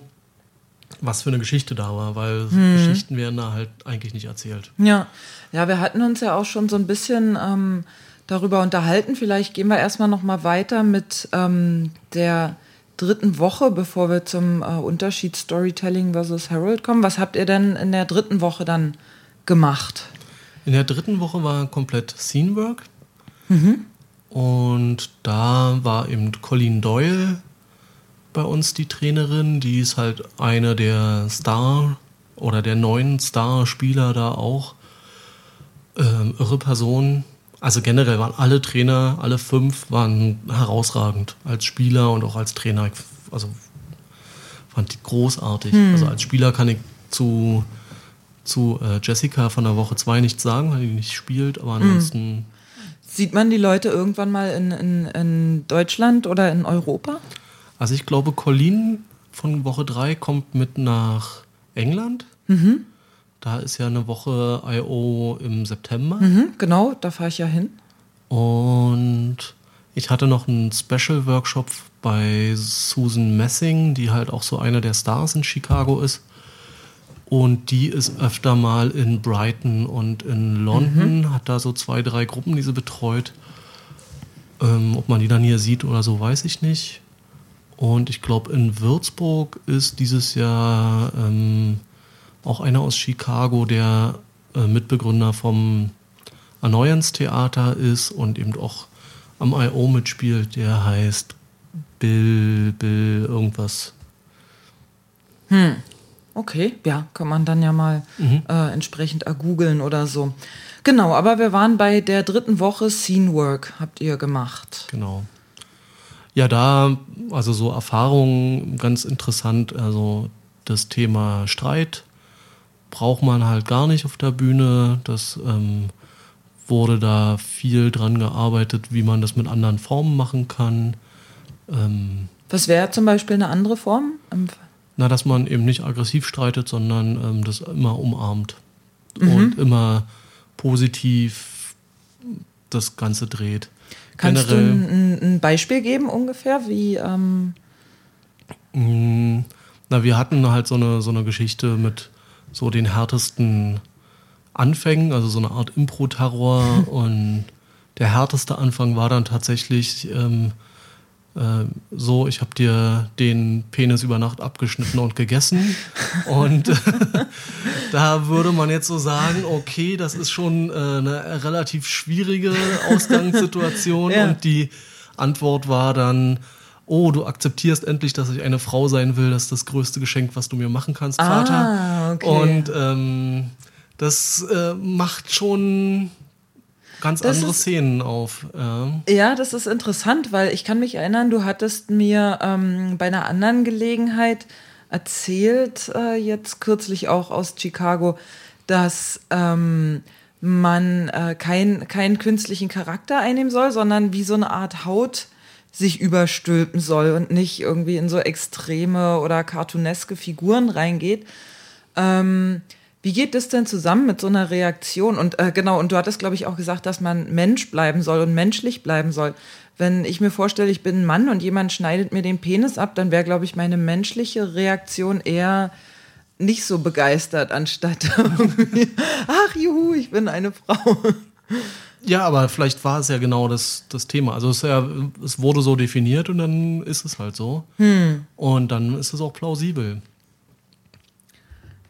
was für eine Geschichte da war, weil hm. Geschichten werden da halt eigentlich nicht erzählt. Ja, ja, wir hatten uns ja auch schon so ein bisschen ähm, darüber unterhalten. Vielleicht gehen wir erstmal noch mal weiter mit ähm, der dritten Woche, bevor wir zum äh, Unterschied Storytelling versus Herald kommen. Was habt ihr denn in der dritten Woche dann gemacht? In der dritten Woche war komplett Scenework. Mhm. Und da war eben Colleen Doyle bei uns die Trainerin. Die ist halt eine der Star oder der neuen Star-Spieler da auch. Ähm, irre Person. Also generell waren alle Trainer, alle fünf waren herausragend als Spieler und auch als Trainer. Also fand die großartig. Hm. Also als Spieler kann ich zu, zu äh, Jessica von der Woche 2 nichts sagen, weil die nicht spielt, aber hm. ansonsten. Sieht man die Leute irgendwann mal in, in, in Deutschland oder in Europa? Also ich glaube, Colleen von Woche 3 kommt mit nach England. Mhm. Da ist ja eine Woche I.O. im September. Mhm, genau, da fahre ich ja hin. Und ich hatte noch einen Special-Workshop bei Susan Messing, die halt auch so eine der Stars in Chicago ist. Und die ist öfter mal in Brighton und in London, mhm. hat da so zwei, drei Gruppen, die sie betreut. Ähm, ob man die dann hier sieht oder so, weiß ich nicht. Und ich glaube, in Würzburg ist dieses Jahr ähm, auch einer aus Chicago, der äh, Mitbegründer vom Annoyance Theater ist und eben auch am I.O. mitspielt. Der heißt Bill, Bill, irgendwas. Hm. okay. Ja, kann man dann ja mal mhm. äh, entsprechend ergoogeln oder so. Genau, aber wir waren bei der dritten Woche Scene Work, habt ihr gemacht. Genau. Ja, da, also so Erfahrungen ganz interessant, also das Thema Streit braucht man halt gar nicht auf der Bühne. Das ähm, wurde da viel dran gearbeitet, wie man das mit anderen Formen machen kann. Ähm, Was wäre zum Beispiel eine andere Form? Na, dass man eben nicht aggressiv streitet, sondern ähm, das immer umarmt mhm. und immer positiv das Ganze dreht. Kannst Generell, du ein, ein, Beispiel geben ungefähr, wie? Ähm mm, na, wir hatten halt so eine, so eine Geschichte mit so den härtesten Anfängen, also so eine Art Impro-Terror. und der härteste Anfang war dann tatsächlich ähm, äh, so, ich habe dir den Penis über Nacht abgeschnitten und gegessen. und da würde man jetzt so sagen, okay, das ist schon äh, eine relativ schwierige Ausgangssituation. ja. Und die Antwort war dann, oh, du akzeptierst endlich, dass ich eine Frau sein will, das ist das größte Geschenk, was du mir machen kannst, Vater. Ah, okay. Und ähm, das äh, macht schon ganz das andere ist, Szenen auf. Ja. ja. das ist interessant, weil ich kann mich erinnern, du hattest mir ähm, bei einer anderen Gelegenheit erzählt, äh, jetzt kürzlich auch aus Chicago, dass ähm, man äh, keinen kein künstlichen Charakter einnehmen soll, sondern wie so eine Art Haut sich überstülpen soll und nicht irgendwie in so extreme oder cartooneske Figuren reingeht. Ähm, wie geht das denn zusammen mit so einer Reaktion? Und äh, genau, und du hattest, glaube ich, auch gesagt, dass man Mensch bleiben soll und menschlich bleiben soll. Wenn ich mir vorstelle, ich bin ein Mann und jemand schneidet mir den Penis ab, dann wäre, glaube ich, meine menschliche Reaktion eher nicht so begeistert, anstatt ach juhu, ich bin eine Frau. Ja, aber vielleicht war es ja genau das, das Thema. Also es, ja, es wurde so definiert und dann ist es halt so. Hm. Und dann ist es auch plausibel.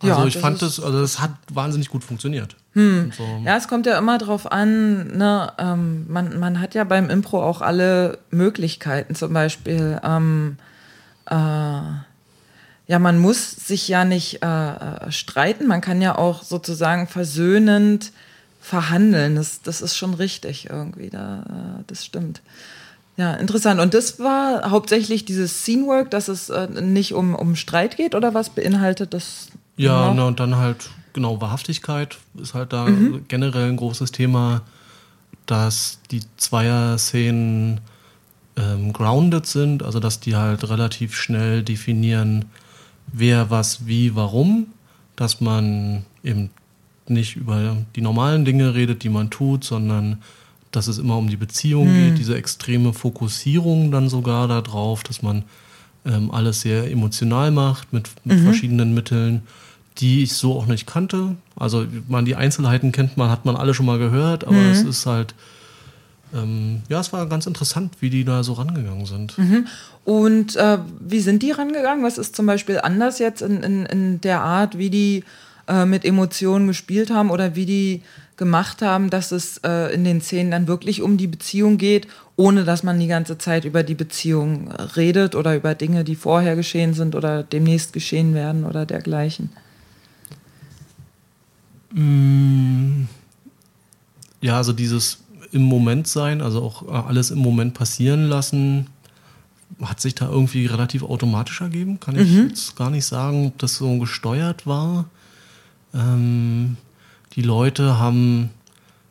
Also ja, ich fand es, also es hat wahnsinnig gut funktioniert. Hm. So. Ja, es kommt ja immer drauf an, ne, ähm, man, man hat ja beim Impro auch alle Möglichkeiten, zum Beispiel, ähm, äh, ja, man muss sich ja nicht äh, äh streiten, man kann ja auch sozusagen versöhnend verhandeln. Das, das ist schon richtig irgendwie, da, äh, das stimmt. Ja, interessant. Und das war hauptsächlich dieses Scenework, dass es äh, nicht um, um Streit geht oder was beinhaltet das? Ja, na, und dann halt, genau, Wahrhaftigkeit ist halt da mhm. generell ein großes Thema, dass die Zweier-Szenen ähm, grounded sind, also dass die halt relativ schnell definieren, wer was wie warum, dass man eben nicht über die normalen Dinge redet, die man tut, sondern dass es immer um die Beziehung mhm. geht, diese extreme Fokussierung dann sogar darauf, dass man ähm, alles sehr emotional macht mit, mit mhm. verschiedenen Mitteln die ich so auch nicht kannte. Also man die Einzelheiten kennt man, hat man alle schon mal gehört, aber mhm. es ist halt, ähm, ja, es war ganz interessant, wie die da so rangegangen sind. Mhm. Und äh, wie sind die rangegangen? Was ist zum Beispiel anders jetzt in, in, in der Art, wie die äh, mit Emotionen gespielt haben oder wie die gemacht haben, dass es äh, in den Szenen dann wirklich um die Beziehung geht, ohne dass man die ganze Zeit über die Beziehung redet oder über Dinge, die vorher geschehen sind oder demnächst geschehen werden oder dergleichen. Mm, ja, also dieses im Moment sein, also auch äh, alles im Moment passieren lassen, hat sich da irgendwie relativ automatisch ergeben. Kann ich mhm. jetzt gar nicht sagen, ob das so gesteuert war. Ähm, die Leute haben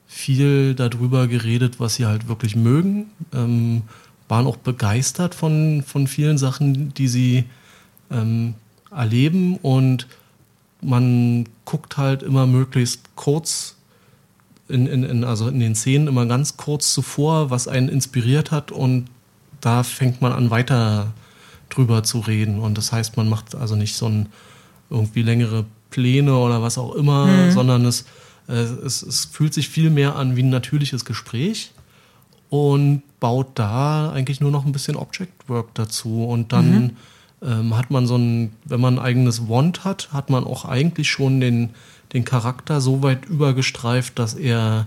viel darüber geredet, was sie halt wirklich mögen, ähm, waren auch begeistert von, von vielen Sachen, die sie ähm, erleben und man guckt halt immer möglichst kurz in, in, in, also in den Szenen immer ganz kurz zuvor, was einen inspiriert hat und da fängt man an weiter drüber zu reden. Und das heißt, man macht also nicht so ein irgendwie längere Pläne oder was auch immer, mhm. sondern es, äh, es, es fühlt sich viel mehr an wie ein natürliches Gespräch und baut da eigentlich nur noch ein bisschen Object Work dazu. Und dann mhm ähm, hat man so ein, wenn man ein eigenes Wand hat, hat man auch eigentlich schon den, den Charakter so weit übergestreift, dass er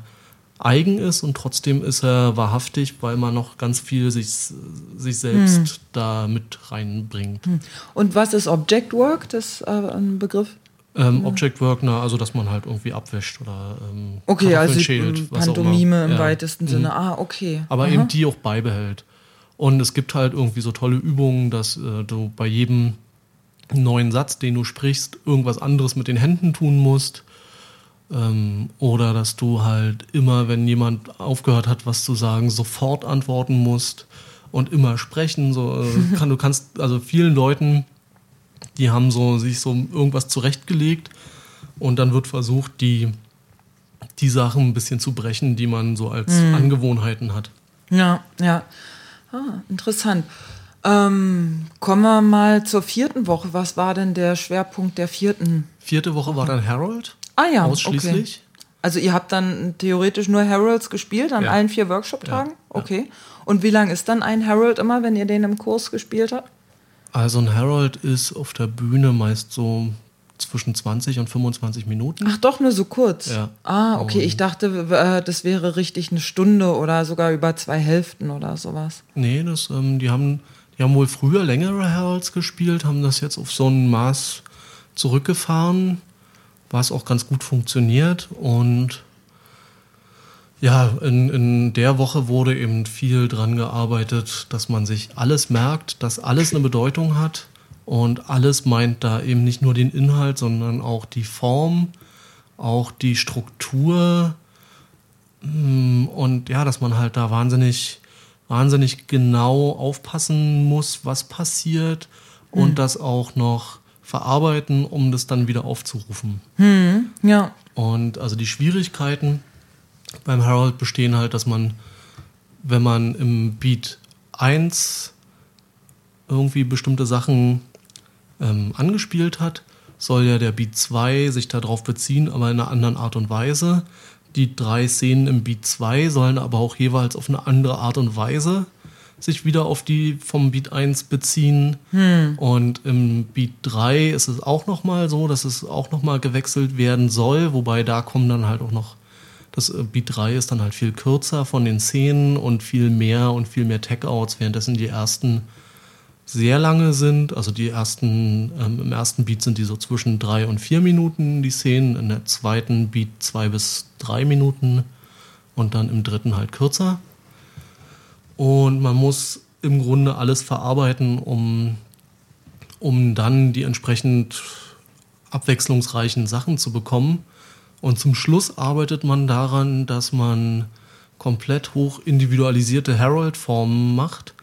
eigen ist und trotzdem ist er wahrhaftig, weil man noch ganz viel sich, sich selbst hm. da mit reinbringt. Hm. Und was ist Object Work? Das ist äh, ein Begriff? Ähm, Object Work, na, also dass man halt irgendwie abwäscht oder ähm, okay, also schält, Pantomime im ja. weitesten mhm. Sinne. Ah, okay. Aber Aha. eben die auch beibehält. Und es gibt halt irgendwie so tolle Übungen, dass äh, du bei jedem neuen Satz, den du sprichst, irgendwas anderes mit den Händen tun musst. Ähm, oder dass du halt immer, wenn jemand aufgehört hat, was zu sagen, sofort antworten musst und immer sprechen. So, äh, kann, du kannst, also vielen Leuten, die haben so sich so irgendwas zurechtgelegt und dann wird versucht, die, die Sachen ein bisschen zu brechen, die man so als mhm. Angewohnheiten hat. Ja, ja. Ah, interessant. Ähm, kommen wir mal zur vierten Woche. Was war denn der Schwerpunkt der vierten? Vierte Woche war dann Harold. Ah ja, ausschließlich. Okay. Also ihr habt dann theoretisch nur Heralds gespielt an ja. allen vier Workshop-Tagen? Ja. Okay. Und wie lang ist dann ein Herald immer, wenn ihr den im Kurs gespielt habt? Also ein Herald ist auf der Bühne meist so zwischen 20 und 25 Minuten. Ach doch, nur so kurz. Ja. Ah, okay. Ich dachte, äh, das wäre richtig eine Stunde oder sogar über zwei Hälften oder sowas. Nee, das, ähm, die, haben, die haben wohl früher längere Heralds gespielt, haben das jetzt auf so ein Maß zurückgefahren was auch ganz gut funktioniert. Und ja, in, in der Woche wurde eben viel dran gearbeitet, dass man sich alles merkt, dass alles eine Bedeutung hat. Und alles meint da eben nicht nur den Inhalt, sondern auch die Form, auch die Struktur. Mm, und ja, dass man halt da wahnsinnig, wahnsinnig genau aufpassen muss, was passiert. Und mhm. das auch noch verarbeiten, um das dann wieder aufzurufen. Hm, ja. Und also die Schwierigkeiten beim Herald bestehen halt, dass man, wenn man im Beat 1 irgendwie bestimmte Sachen ähm, angespielt hat, soll ja der Beat 2 sich darauf beziehen, aber in einer anderen Art und Weise. Die drei Szenen im Beat 2 sollen aber auch jeweils auf eine andere Art und Weise sich wieder auf die vom Beat 1 beziehen. Hm. Und im Beat 3 ist es auch nochmal so, dass es auch nochmal gewechselt werden soll, wobei da kommen dann halt auch noch, das äh, Beat 3 ist dann halt viel kürzer von den Szenen und viel mehr und viel mehr Tech-Outs, währenddessen die ersten sehr lange sind. Also die ersten, ähm, im ersten Beat sind die so zwischen drei und vier Minuten, die Szenen, in der zweiten Beat zwei bis drei Minuten und dann im dritten halt kürzer. Und man muss im Grunde alles verarbeiten, um, um dann die entsprechend abwechslungsreichen Sachen zu bekommen. Und zum Schluss arbeitet man daran, dass man komplett hoch individualisierte Herald-Formen macht,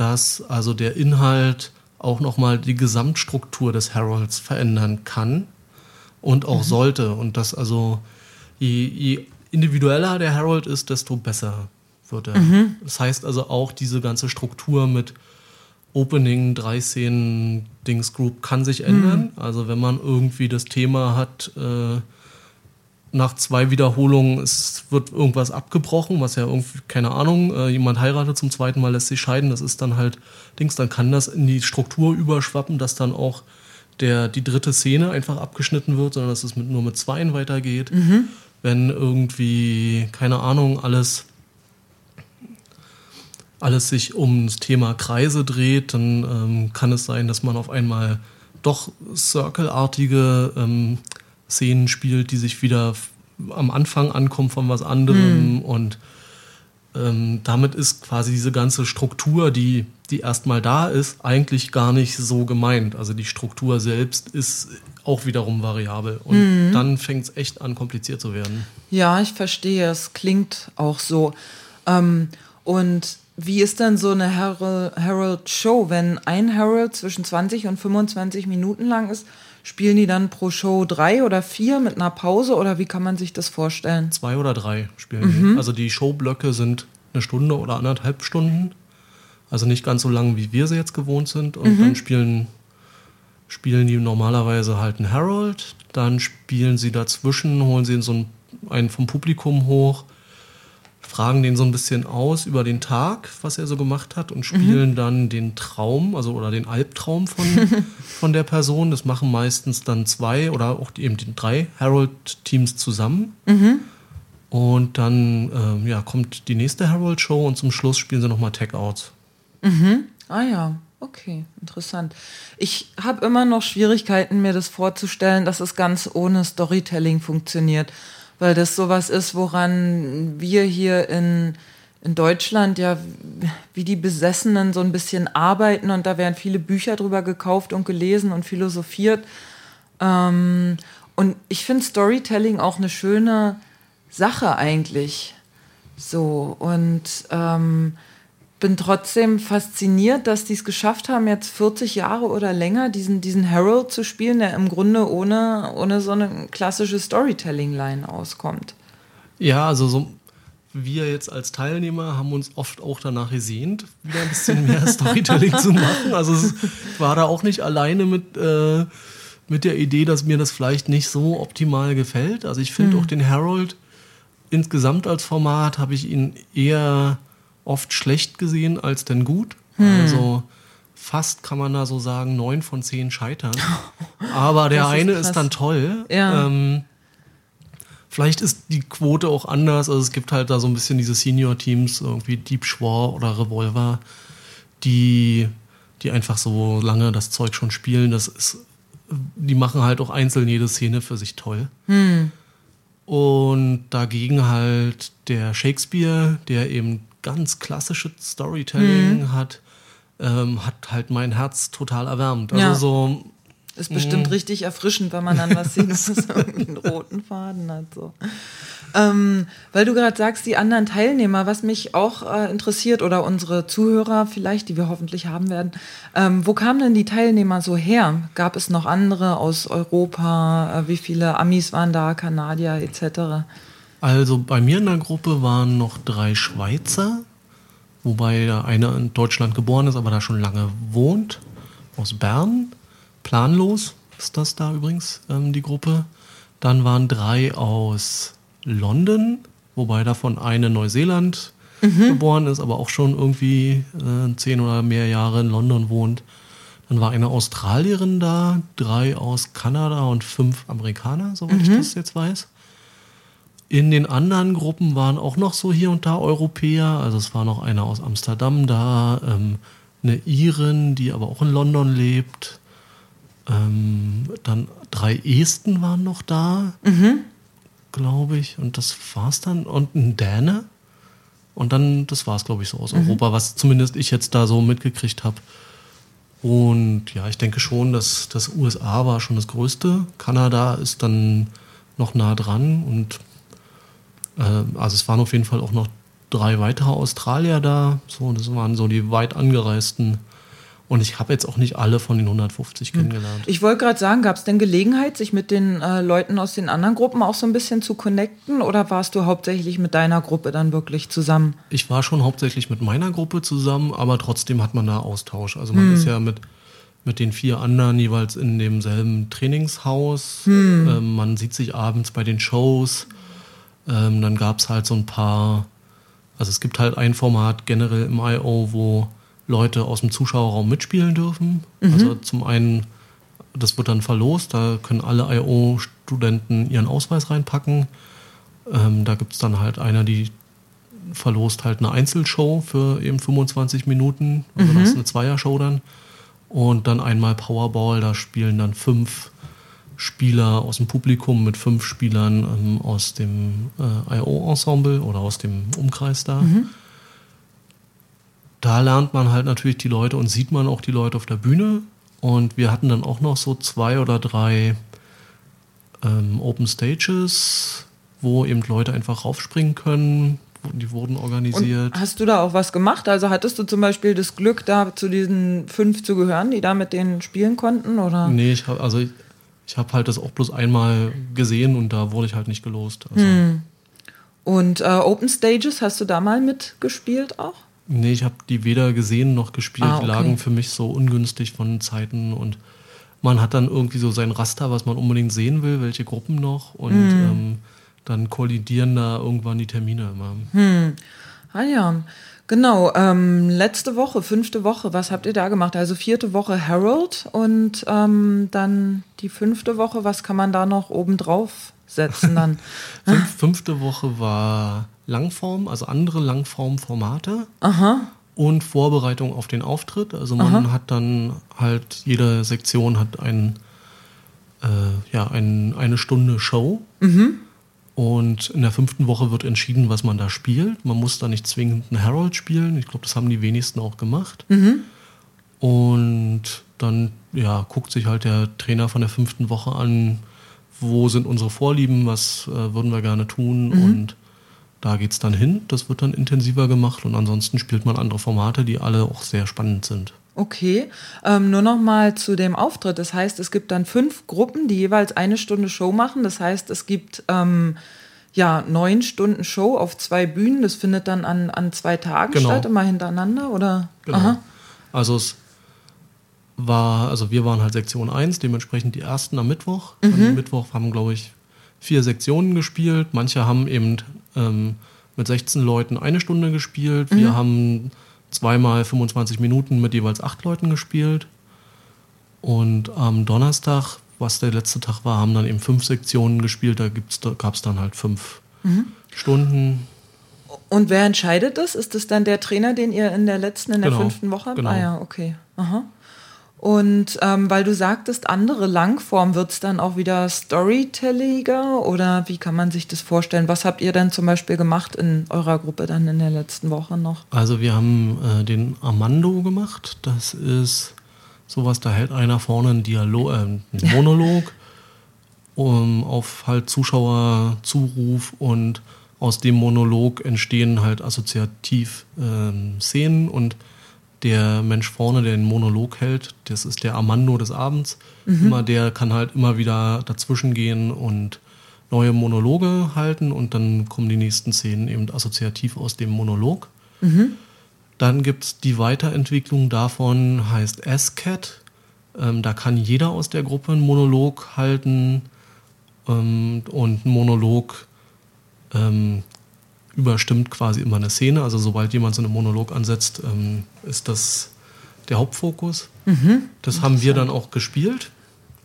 dass also der Inhalt auch nochmal die Gesamtstruktur des Heralds verändern kann und auch mhm. sollte. Und dass also je, je individueller der Herald ist, desto besser wird er. Mhm. Das heißt also auch diese ganze Struktur mit Opening, drei Szenen, Dings Group kann sich ändern. Mhm. Also wenn man irgendwie das Thema hat, äh, nach zwei Wiederholungen es wird irgendwas abgebrochen, was ja irgendwie, keine Ahnung, äh, jemand heiratet zum zweiten Mal, lässt sich scheiden, das ist dann halt Dings, dann kann das in die Struktur überschwappen, dass dann auch der, die dritte Szene einfach abgeschnitten wird, sondern dass es mit, nur mit zweien weitergeht. Mhm. Wenn irgendwie, keine Ahnung, alles alles sich ums Thema Kreise dreht, dann ähm, kann es sein, dass man auf einmal doch Circle-artige ähm, Szenen spielt, die sich wieder am Anfang ankommen von was anderem. Mhm. Und ähm, damit ist quasi diese ganze Struktur, die, die erstmal da ist, eigentlich gar nicht so gemeint. Also die Struktur selbst ist auch wiederum variabel. Und mhm. dann fängt es echt an, kompliziert zu werden. Ja, ich verstehe. Es klingt auch so. Ähm, und wie ist denn so eine Herald-Show? Wenn ein Herald zwischen 20 und 25 Minuten lang ist, spielen die dann pro Show drei oder vier mit einer Pause oder wie kann man sich das vorstellen? Zwei oder drei spielen mhm. die. Also die Showblöcke sind eine Stunde oder anderthalb Stunden. Also nicht ganz so lang, wie wir sie jetzt gewohnt sind. Und mhm. dann spielen, spielen die normalerweise halt einen Herald. Dann spielen sie dazwischen, holen sie so einen, einen vom Publikum hoch fragen den so ein bisschen aus über den Tag, was er so gemacht hat und spielen mhm. dann den Traum, also oder den Albtraum von, von der Person. Das machen meistens dann zwei oder auch eben die drei Herald-Teams zusammen. Mhm. Und dann ähm, ja, kommt die nächste Herald-Show und zum Schluss spielen sie nochmal Tag-Outs. Mhm. Ah ja, okay, interessant. Ich habe immer noch Schwierigkeiten, mir das vorzustellen, dass es ganz ohne Storytelling funktioniert, weil das sowas ist, woran wir hier in, in Deutschland ja wie die Besessenen so ein bisschen arbeiten und da werden viele Bücher drüber gekauft und gelesen und philosophiert. Ähm, und ich finde Storytelling auch eine schöne Sache eigentlich. So, und ähm, bin trotzdem fasziniert, dass die es geschafft haben, jetzt 40 Jahre oder länger diesen, diesen Harold zu spielen, der im Grunde ohne, ohne so eine klassische Storytelling-Line auskommt. Ja, also so, wir jetzt als Teilnehmer haben uns oft auch danach gesehnt, wieder ein bisschen mehr Storytelling zu machen. Also es war da auch nicht alleine mit, äh, mit der Idee, dass mir das vielleicht nicht so optimal gefällt. Also ich finde mhm. auch den Harold insgesamt als Format habe ich ihn eher oft schlecht gesehen als denn gut. Hm. Also fast kann man da so sagen, neun von zehn scheitern. Aber der ist eine krass. ist dann toll. Ja. Ähm, vielleicht ist die Quote auch anders. Also es gibt halt da so ein bisschen diese Senior-Teams, irgendwie Deep Schwor oder Revolver, die, die einfach so lange das Zeug schon spielen. Das ist, die machen halt auch einzeln jede Szene für sich toll. Hm. Und dagegen halt der Shakespeare, der eben ganz klassisches Storytelling mhm. hat, ähm, hat halt mein Herz total erwärmt. Also ja. so. Ist bestimmt mh. richtig erfrischend, wenn man dann was sieht, was irgendwie einen roten Faden hat. So. Ähm, weil du gerade sagst, die anderen Teilnehmer, was mich auch äh, interessiert oder unsere Zuhörer vielleicht, die wir hoffentlich haben werden, ähm, wo kamen denn die Teilnehmer so her? Gab es noch andere aus Europa? Äh, wie viele Amis waren da, Kanadier etc.? Also bei mir in der Gruppe waren noch drei Schweizer, wobei einer in Deutschland geboren ist, aber da schon lange wohnt, aus Bern. Planlos ist das da übrigens, ähm, die Gruppe. Dann waren drei aus London, wobei davon eine in Neuseeland mhm. geboren ist, aber auch schon irgendwie äh, zehn oder mehr Jahre in London wohnt. Dann war eine Australierin da, drei aus Kanada und fünf Amerikaner, soweit mhm. ich das jetzt weiß. In den anderen Gruppen waren auch noch so hier und da Europäer. Also es war noch einer aus Amsterdam da, ähm, eine Irin, die aber auch in London lebt. Ähm, dann drei Esten waren noch da, mhm. glaube ich. Und das war's dann. Und ein Däne. Und dann, das war's, glaube ich, so aus mhm. Europa, was zumindest ich jetzt da so mitgekriegt habe. Und ja, ich denke schon, dass das USA war schon das Größte. Kanada ist dann noch nah dran und also es waren auf jeden Fall auch noch drei weitere Australier da. So, das waren so die weit angereisten. Und ich habe jetzt auch nicht alle von den 150 hm. kennengelernt. Ich wollte gerade sagen, gab es denn Gelegenheit, sich mit den äh, Leuten aus den anderen Gruppen auch so ein bisschen zu connecten? Oder warst du hauptsächlich mit deiner Gruppe dann wirklich zusammen? Ich war schon hauptsächlich mit meiner Gruppe zusammen, aber trotzdem hat man da Austausch. Also man hm. ist ja mit, mit den vier anderen jeweils in demselben Trainingshaus. Hm. Ähm, man sieht sich abends bei den Shows. Ähm, dann gab es halt so ein paar, also es gibt halt ein Format generell im I.O., wo Leute aus dem Zuschauerraum mitspielen dürfen. Mhm. Also zum einen, das wird dann verlost, da können alle I.O.-Studenten ihren Ausweis reinpacken. Ähm, da gibt es dann halt einer, die verlost halt eine Einzelshow für eben 25 Minuten. Also mhm. das ist eine Zweiershow dann. Und dann einmal Powerball, da spielen dann fünf Spieler aus dem Publikum mit fünf Spielern ähm, aus dem äh, IO-Ensemble oder aus dem Umkreis da. Mhm. Da lernt man halt natürlich die Leute und sieht man auch die Leute auf der Bühne. Und wir hatten dann auch noch so zwei oder drei ähm, Open Stages, wo eben Leute einfach raufspringen können. Die wurden organisiert. Und hast du da auch was gemacht? Also hattest du zum Beispiel das Glück, da zu diesen fünf zu gehören, die da mit denen spielen konnten? Oder? Nee, ich habe also ich habe halt das auch bloß einmal gesehen und da wurde ich halt nicht gelost. Also. Hm. Und äh, Open Stages, hast du da mal mitgespielt auch? Nee, ich habe die weder gesehen noch gespielt. Ah, okay. Die lagen für mich so ungünstig von Zeiten und man hat dann irgendwie so sein Raster, was man unbedingt sehen will, welche Gruppen noch und hm. ähm, dann kollidieren da irgendwann die Termine immer. Hm. Ah ja. Genau, ähm, letzte Woche, fünfte Woche, was habt ihr da gemacht? Also vierte Woche Harold und ähm, dann die fünfte Woche, was kann man da noch obendrauf setzen dann. Fünf, fünfte Woche war Langform, also andere Langform-Formate. Und Vorbereitung auf den Auftritt. Also man Aha. hat dann halt, jede Sektion hat ein, äh, ja, ein, eine Stunde Show. Mhm. Und in der fünften Woche wird entschieden, was man da spielt. Man muss da nicht zwingend einen Harold spielen. Ich glaube, das haben die wenigsten auch gemacht. Mhm. Und dann ja, guckt sich halt der Trainer von der fünften Woche an, wo sind unsere Vorlieben, was äh, würden wir gerne tun. Mhm. Und da geht es dann hin. Das wird dann intensiver gemacht. Und ansonsten spielt man andere Formate, die alle auch sehr spannend sind. Okay, ähm, nur noch mal zu dem Auftritt. Das heißt, es gibt dann fünf Gruppen, die jeweils eine Stunde Show machen. Das heißt, es gibt ähm, ja neun Stunden Show auf zwei Bühnen. Das findet dann an, an zwei Tagen genau. statt, immer hintereinander, oder? Genau. Aha. Also es war, also wir waren halt Sektion 1, dementsprechend die ersten am Mittwoch. Mhm. Am Mittwoch haben, glaube ich, vier Sektionen gespielt. Manche haben eben ähm, mit 16 Leuten eine Stunde gespielt. Wir mhm. haben zweimal 25 Minuten mit jeweils acht Leuten gespielt. Und am Donnerstag, was der letzte Tag war, haben dann eben fünf Sektionen gespielt. Da, da gab es dann halt fünf mhm. Stunden. Und wer entscheidet das? Ist das dann der Trainer, den ihr in der letzten, in der genau, fünften Woche habt? Genau. Ah ja, okay. Aha. Und ähm, weil du sagtest, andere Langform, wird es dann auch wieder Storytelliger oder wie kann man sich das vorstellen? Was habt ihr denn zum Beispiel gemacht in eurer Gruppe dann in der letzten Woche noch? Also wir haben äh, den Armando gemacht. Das ist sowas, da hält einer vorne einen, Dialog, äh, einen Monolog um, auf halt Zuschauerzuruf und aus dem Monolog entstehen halt assoziativ äh, Szenen und der Mensch vorne, der den Monolog hält, das ist der Armando des Abends. Mhm. Immer der kann halt immer wieder dazwischen gehen und neue Monologe halten und dann kommen die nächsten Szenen eben assoziativ aus dem Monolog. Mhm. Dann gibt es die Weiterentwicklung davon, heißt SCAT. Ähm, da kann jeder aus der Gruppe einen Monolog halten ähm, und ein Monolog ähm, überstimmt quasi immer eine Szene. Also sobald jemand so einen Monolog ansetzt, ähm, ist das der Hauptfokus. Mhm. Das haben wir dann auch gespielt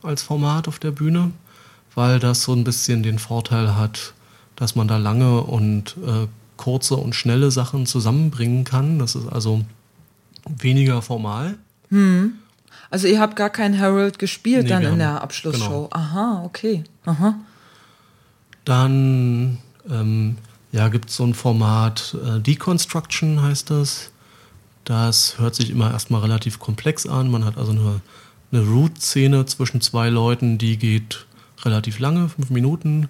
als Format auf der Bühne, weil das so ein bisschen den Vorteil hat, dass man da lange und äh, kurze und schnelle Sachen zusammenbringen kann. Das ist also weniger formal. Mhm. Also ihr habt gar keinen Harold gespielt nee, dann in haben, der Abschlussshow. Genau. Aha, okay. Aha. Dann ähm, ja, gibt es so ein Format, äh, Deconstruction heißt das. Das hört sich immer erstmal relativ komplex an. Man hat also eine, eine Root-Szene zwischen zwei Leuten, die geht relativ lange, fünf Minuten.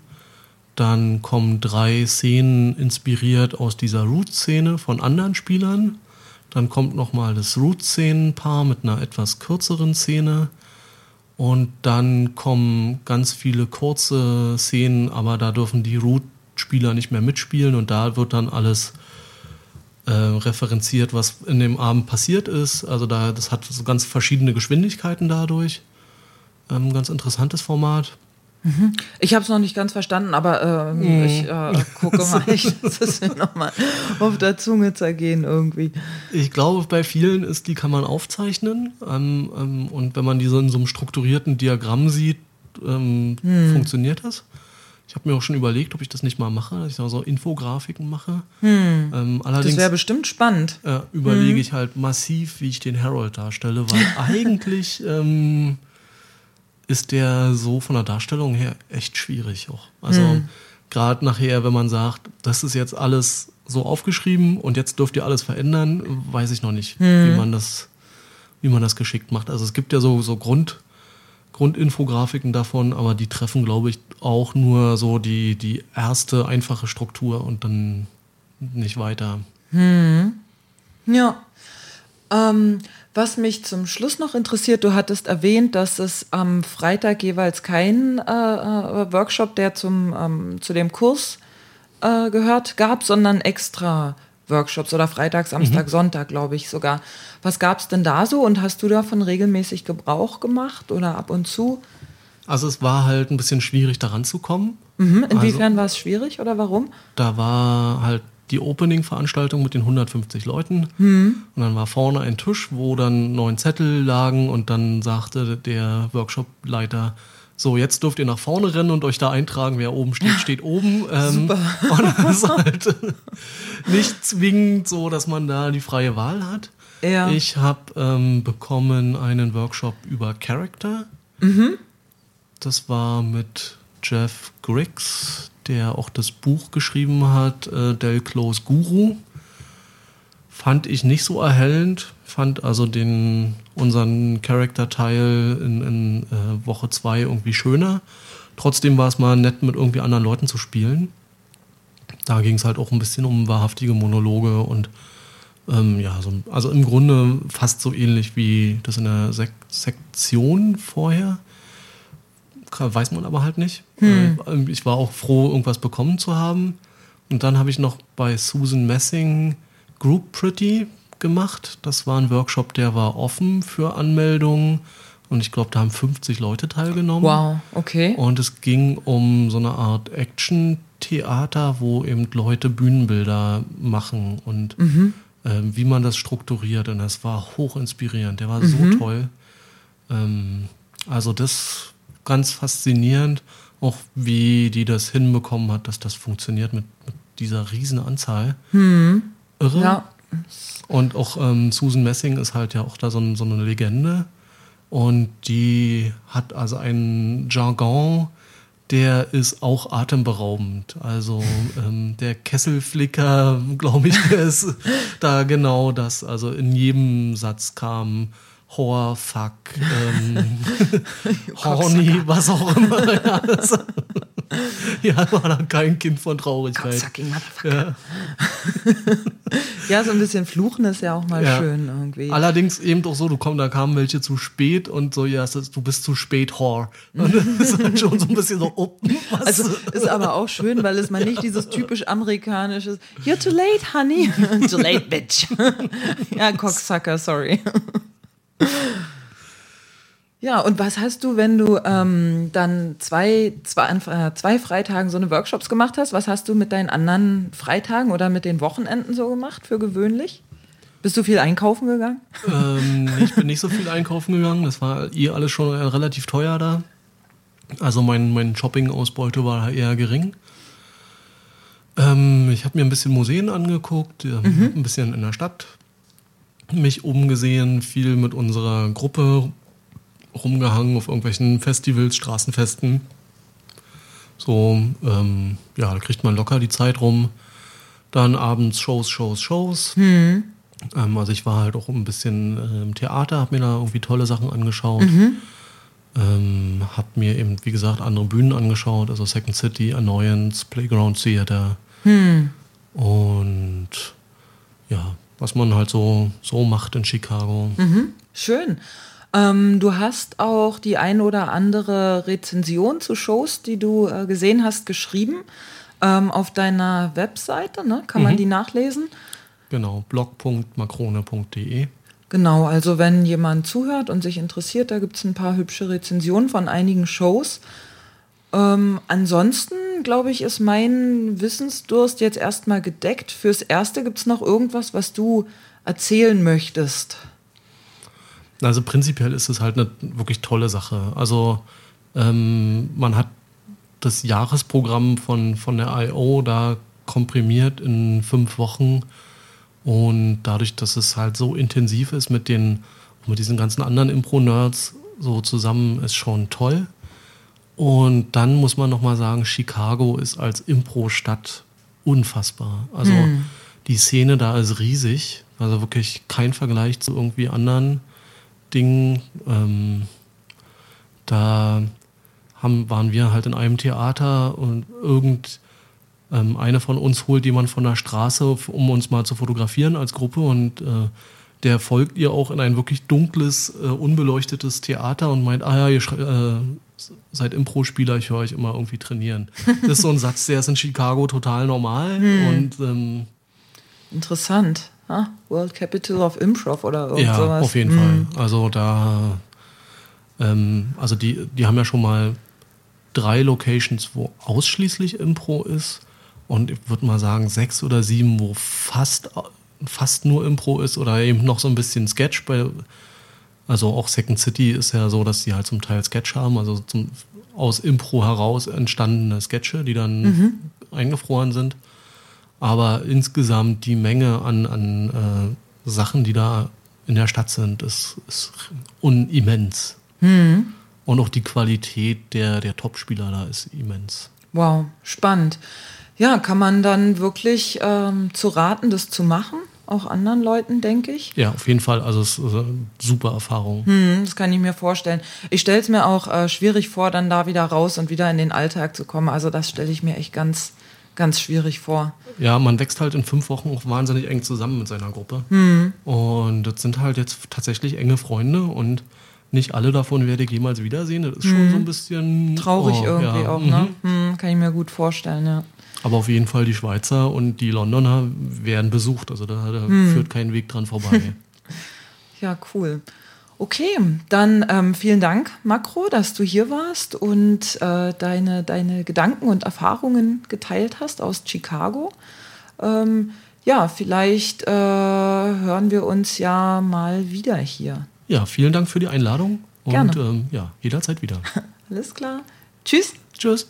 Dann kommen drei Szenen inspiriert aus dieser Root-Szene von anderen Spielern. Dann kommt nochmal das Root-Szenenpaar mit einer etwas kürzeren Szene. Und dann kommen ganz viele kurze Szenen, aber da dürfen die Root Spieler nicht mehr mitspielen und da wird dann alles äh, referenziert, was in dem Abend passiert ist. Also da, das hat so ganz verschiedene Geschwindigkeiten dadurch. Ähm, ganz interessantes Format. Mhm. Ich habe es noch nicht ganz verstanden, aber äh, mhm. ich äh, gucke mal, ich das ist mir nochmal auf der Zunge zergehen irgendwie. Ich glaube, bei vielen ist, die kann man aufzeichnen. Ähm, ähm, und wenn man die so in so einem strukturierten Diagramm sieht, ähm, hm. funktioniert das. Ich habe mir auch schon überlegt, ob ich das nicht mal mache, dass ich so Infografiken mache. Hm. Ähm, allerdings, das wäre bestimmt spannend. Äh, überlege hm. ich halt massiv, wie ich den Harold darstelle, weil eigentlich ähm, ist der so von der Darstellung her echt schwierig auch. Also hm. gerade nachher, wenn man sagt, das ist jetzt alles so aufgeschrieben und jetzt dürft ihr alles verändern, weiß ich noch nicht, wie hm. man das, wie man das geschickt macht. Also es gibt ja so, so Grund Grundinfografiken davon, aber die treffen, glaube ich, auch nur so die, die erste einfache Struktur und dann nicht weiter. Hm. Ja. Ähm, was mich zum Schluss noch interessiert, du hattest erwähnt, dass es am Freitag jeweils keinen äh, äh Workshop, der zum, ähm, zu dem Kurs äh, gehört, gab, sondern extra Workshops oder Freitag, Samstag, mhm. Sonntag, glaube ich sogar. Was gab es denn da so und hast du davon regelmäßig Gebrauch gemacht oder ab und zu? Also es war halt ein bisschen schwierig daran zu kommen. Mhm. Inwiefern also, war es schwierig oder warum? Da war halt die Opening-Veranstaltung mit den 150 Leuten. Mhm. Und dann war vorne ein Tisch, wo dann neun Zettel lagen und dann sagte der Workshop-Leiter, so, jetzt dürft ihr nach vorne rennen und euch da eintragen, wer oben steht, steht oben. Ähm, Super. Und das ist halt nicht zwingend so, dass man da die freie Wahl hat. Ja. Ich habe ähm, bekommen einen Workshop über Character. Mhm. Das war mit Jeff Griggs, der auch das Buch geschrieben hat, äh, Del Close Guru. Fand ich nicht so erhellend. Fand also den, unseren Charakterteil in, in äh, Woche 2 irgendwie schöner. Trotzdem war es mal nett, mit irgendwie anderen Leuten zu spielen. Da ging es halt auch ein bisschen um wahrhaftige Monologe und ähm, ja, so, also im Grunde fast so ähnlich wie das in der Sek Sektion vorher. Weiß man aber halt nicht. Hm. Äh, ich war auch froh, irgendwas bekommen zu haben. Und dann habe ich noch bei Susan Messing Group Pretty gemacht. Das war ein Workshop, der war offen für Anmeldungen. Und ich glaube, da haben 50 Leute teilgenommen. Wow, okay. Und es ging um so eine Art Action-Theater, wo eben Leute Bühnenbilder machen und mhm. äh, wie man das strukturiert. Und das war hoch inspirierend. Der war mhm. so toll. Ähm, also das ganz faszinierend, auch wie die das hinbekommen hat, dass das funktioniert mit, mit dieser riesen Anzahl. Mhm irre. Ja. Und auch ähm, Susan Messing ist halt ja auch da so, so, eine Legende. Und die hat also einen Jargon, der ist auch atemberaubend. Also ähm, der Kesselflicker, glaube ich, ist da genau das. Also in jedem Satz kam Hor, Fuck, ähm, Horny, was auch immer. Ja, war da kein Kind von Traurigkeit. Ja. ja, so ein bisschen fluchen ist ja auch mal ja. schön irgendwie. Allerdings eben doch so, du komm, da kamen welche zu spät und so, ja, du bist zu spät, Whore. Und das ist halt schon so ein bisschen so, oh, was? Also ist aber auch schön, weil es mal nicht dieses typisch amerikanische, you're too late, honey. too late, bitch. ja, Cocksucker, sorry. Ja, und was hast du, wenn du ähm, dann zwei, zwei, äh, zwei Freitagen so eine Workshops gemacht hast? Was hast du mit deinen anderen Freitagen oder mit den Wochenenden so gemacht für gewöhnlich? Bist du viel einkaufen gegangen? Ähm, ich bin nicht so viel einkaufen gegangen. Das war ihr alles schon relativ teuer da. Also mein, mein Shopping-Ausbeute war eher gering. Ähm, ich habe mir ein bisschen Museen angeguckt, ähm, mhm. ein bisschen in der Stadt mich umgesehen, viel mit unserer Gruppe rumgehangen auf irgendwelchen Festivals, Straßenfesten. So, ähm, ja, da kriegt man locker die Zeit rum. Dann abends Shows, Shows, Shows. Mhm. Ähm, also ich war halt auch ein bisschen äh, im Theater, habe mir da irgendwie tolle Sachen angeschaut. Mhm. Ähm, habe mir eben, wie gesagt, andere Bühnen angeschaut, also Second City, Annoyance, Playground Theater. Mhm. Und ja, was man halt so, so macht in Chicago. Mhm. Schön. Ähm, du hast auch die ein oder andere Rezension zu Shows, die du äh, gesehen hast, geschrieben ähm, auf deiner Webseite. Ne? Kann mhm. man die nachlesen? Genau, blog.makrone.de. Genau, also wenn jemand zuhört und sich interessiert, da gibt es ein paar hübsche Rezensionen von einigen Shows. Ähm, ansonsten, glaube ich, ist mein Wissensdurst jetzt erstmal gedeckt. Fürs Erste gibt es noch irgendwas, was du erzählen möchtest. Also prinzipiell ist es halt eine wirklich tolle Sache. Also ähm, man hat das Jahresprogramm von, von der I.O. da komprimiert in fünf Wochen und dadurch, dass es halt so intensiv ist mit den mit diesen ganzen anderen Impro-Nerds so zusammen, ist schon toll. Und dann muss man nochmal sagen, Chicago ist als Impro-Stadt unfassbar. Also hm. die Szene da ist riesig. Also wirklich kein Vergleich zu irgendwie anderen Dingen. Ähm, da haben, waren wir halt in einem Theater und irgend ähm, eine von uns holt jemand von der Straße, um uns mal zu fotografieren als Gruppe und äh, der folgt ihr auch in ein wirklich dunkles, äh, unbeleuctetes Theater und meint, ah ja, ihr äh, seid Impro-Spieler, ich höre euch immer irgendwie trainieren. Das ist so ein Satz, der ist in Chicago total normal hm. und ähm, Interessant. Ah, World Capital of Improv oder irgendwas. Ja, sowas. auf jeden hm. Fall. Also da, ähm, also die, die haben ja schon mal drei Locations, wo ausschließlich Impro ist und ich würde mal sagen sechs oder sieben, wo fast, fast nur Impro ist oder eben noch so ein bisschen Sketch. Bei, also auch Second City ist ja so, dass sie halt zum Teil Sketch haben, also zum, aus Impro heraus entstandene Sketche, die dann mhm. eingefroren sind. Aber insgesamt die Menge an, an äh, Sachen, die da in der Stadt sind, ist, ist unimmens. Mhm. Und auch die Qualität der, der Topspieler da ist immens. Wow, spannend. Ja, kann man dann wirklich ähm, zu raten, das zu machen? Auch anderen Leuten, denke ich. Ja, auf jeden Fall. Also es ist eine super Erfahrung. Hm, das kann ich mir vorstellen. Ich stelle es mir auch äh, schwierig vor, dann da wieder raus und wieder in den Alltag zu kommen. Also das stelle ich mir echt ganz, ganz schwierig vor. Ja, man wächst halt in fünf Wochen auch wahnsinnig eng zusammen mit seiner Gruppe. Hm. Und das sind halt jetzt tatsächlich enge Freunde und nicht alle davon werde ich jemals wiedersehen. Das ist hm. schon so ein bisschen traurig oh, irgendwie ja. auch. Ne? Mhm. Hm, kann ich mir gut vorstellen, ja. Aber auf jeden Fall die Schweizer und die Londoner werden besucht. Also da, da hm. führt kein Weg dran vorbei. ja, cool. Okay, dann ähm, vielen Dank, Makro, dass du hier warst und äh, deine, deine Gedanken und Erfahrungen geteilt hast aus Chicago. Ähm, ja, vielleicht äh, hören wir uns ja mal wieder hier. Ja, vielen Dank für die Einladung und Gerne. Ähm, ja, jederzeit wieder. Alles klar. Tschüss. Tschüss.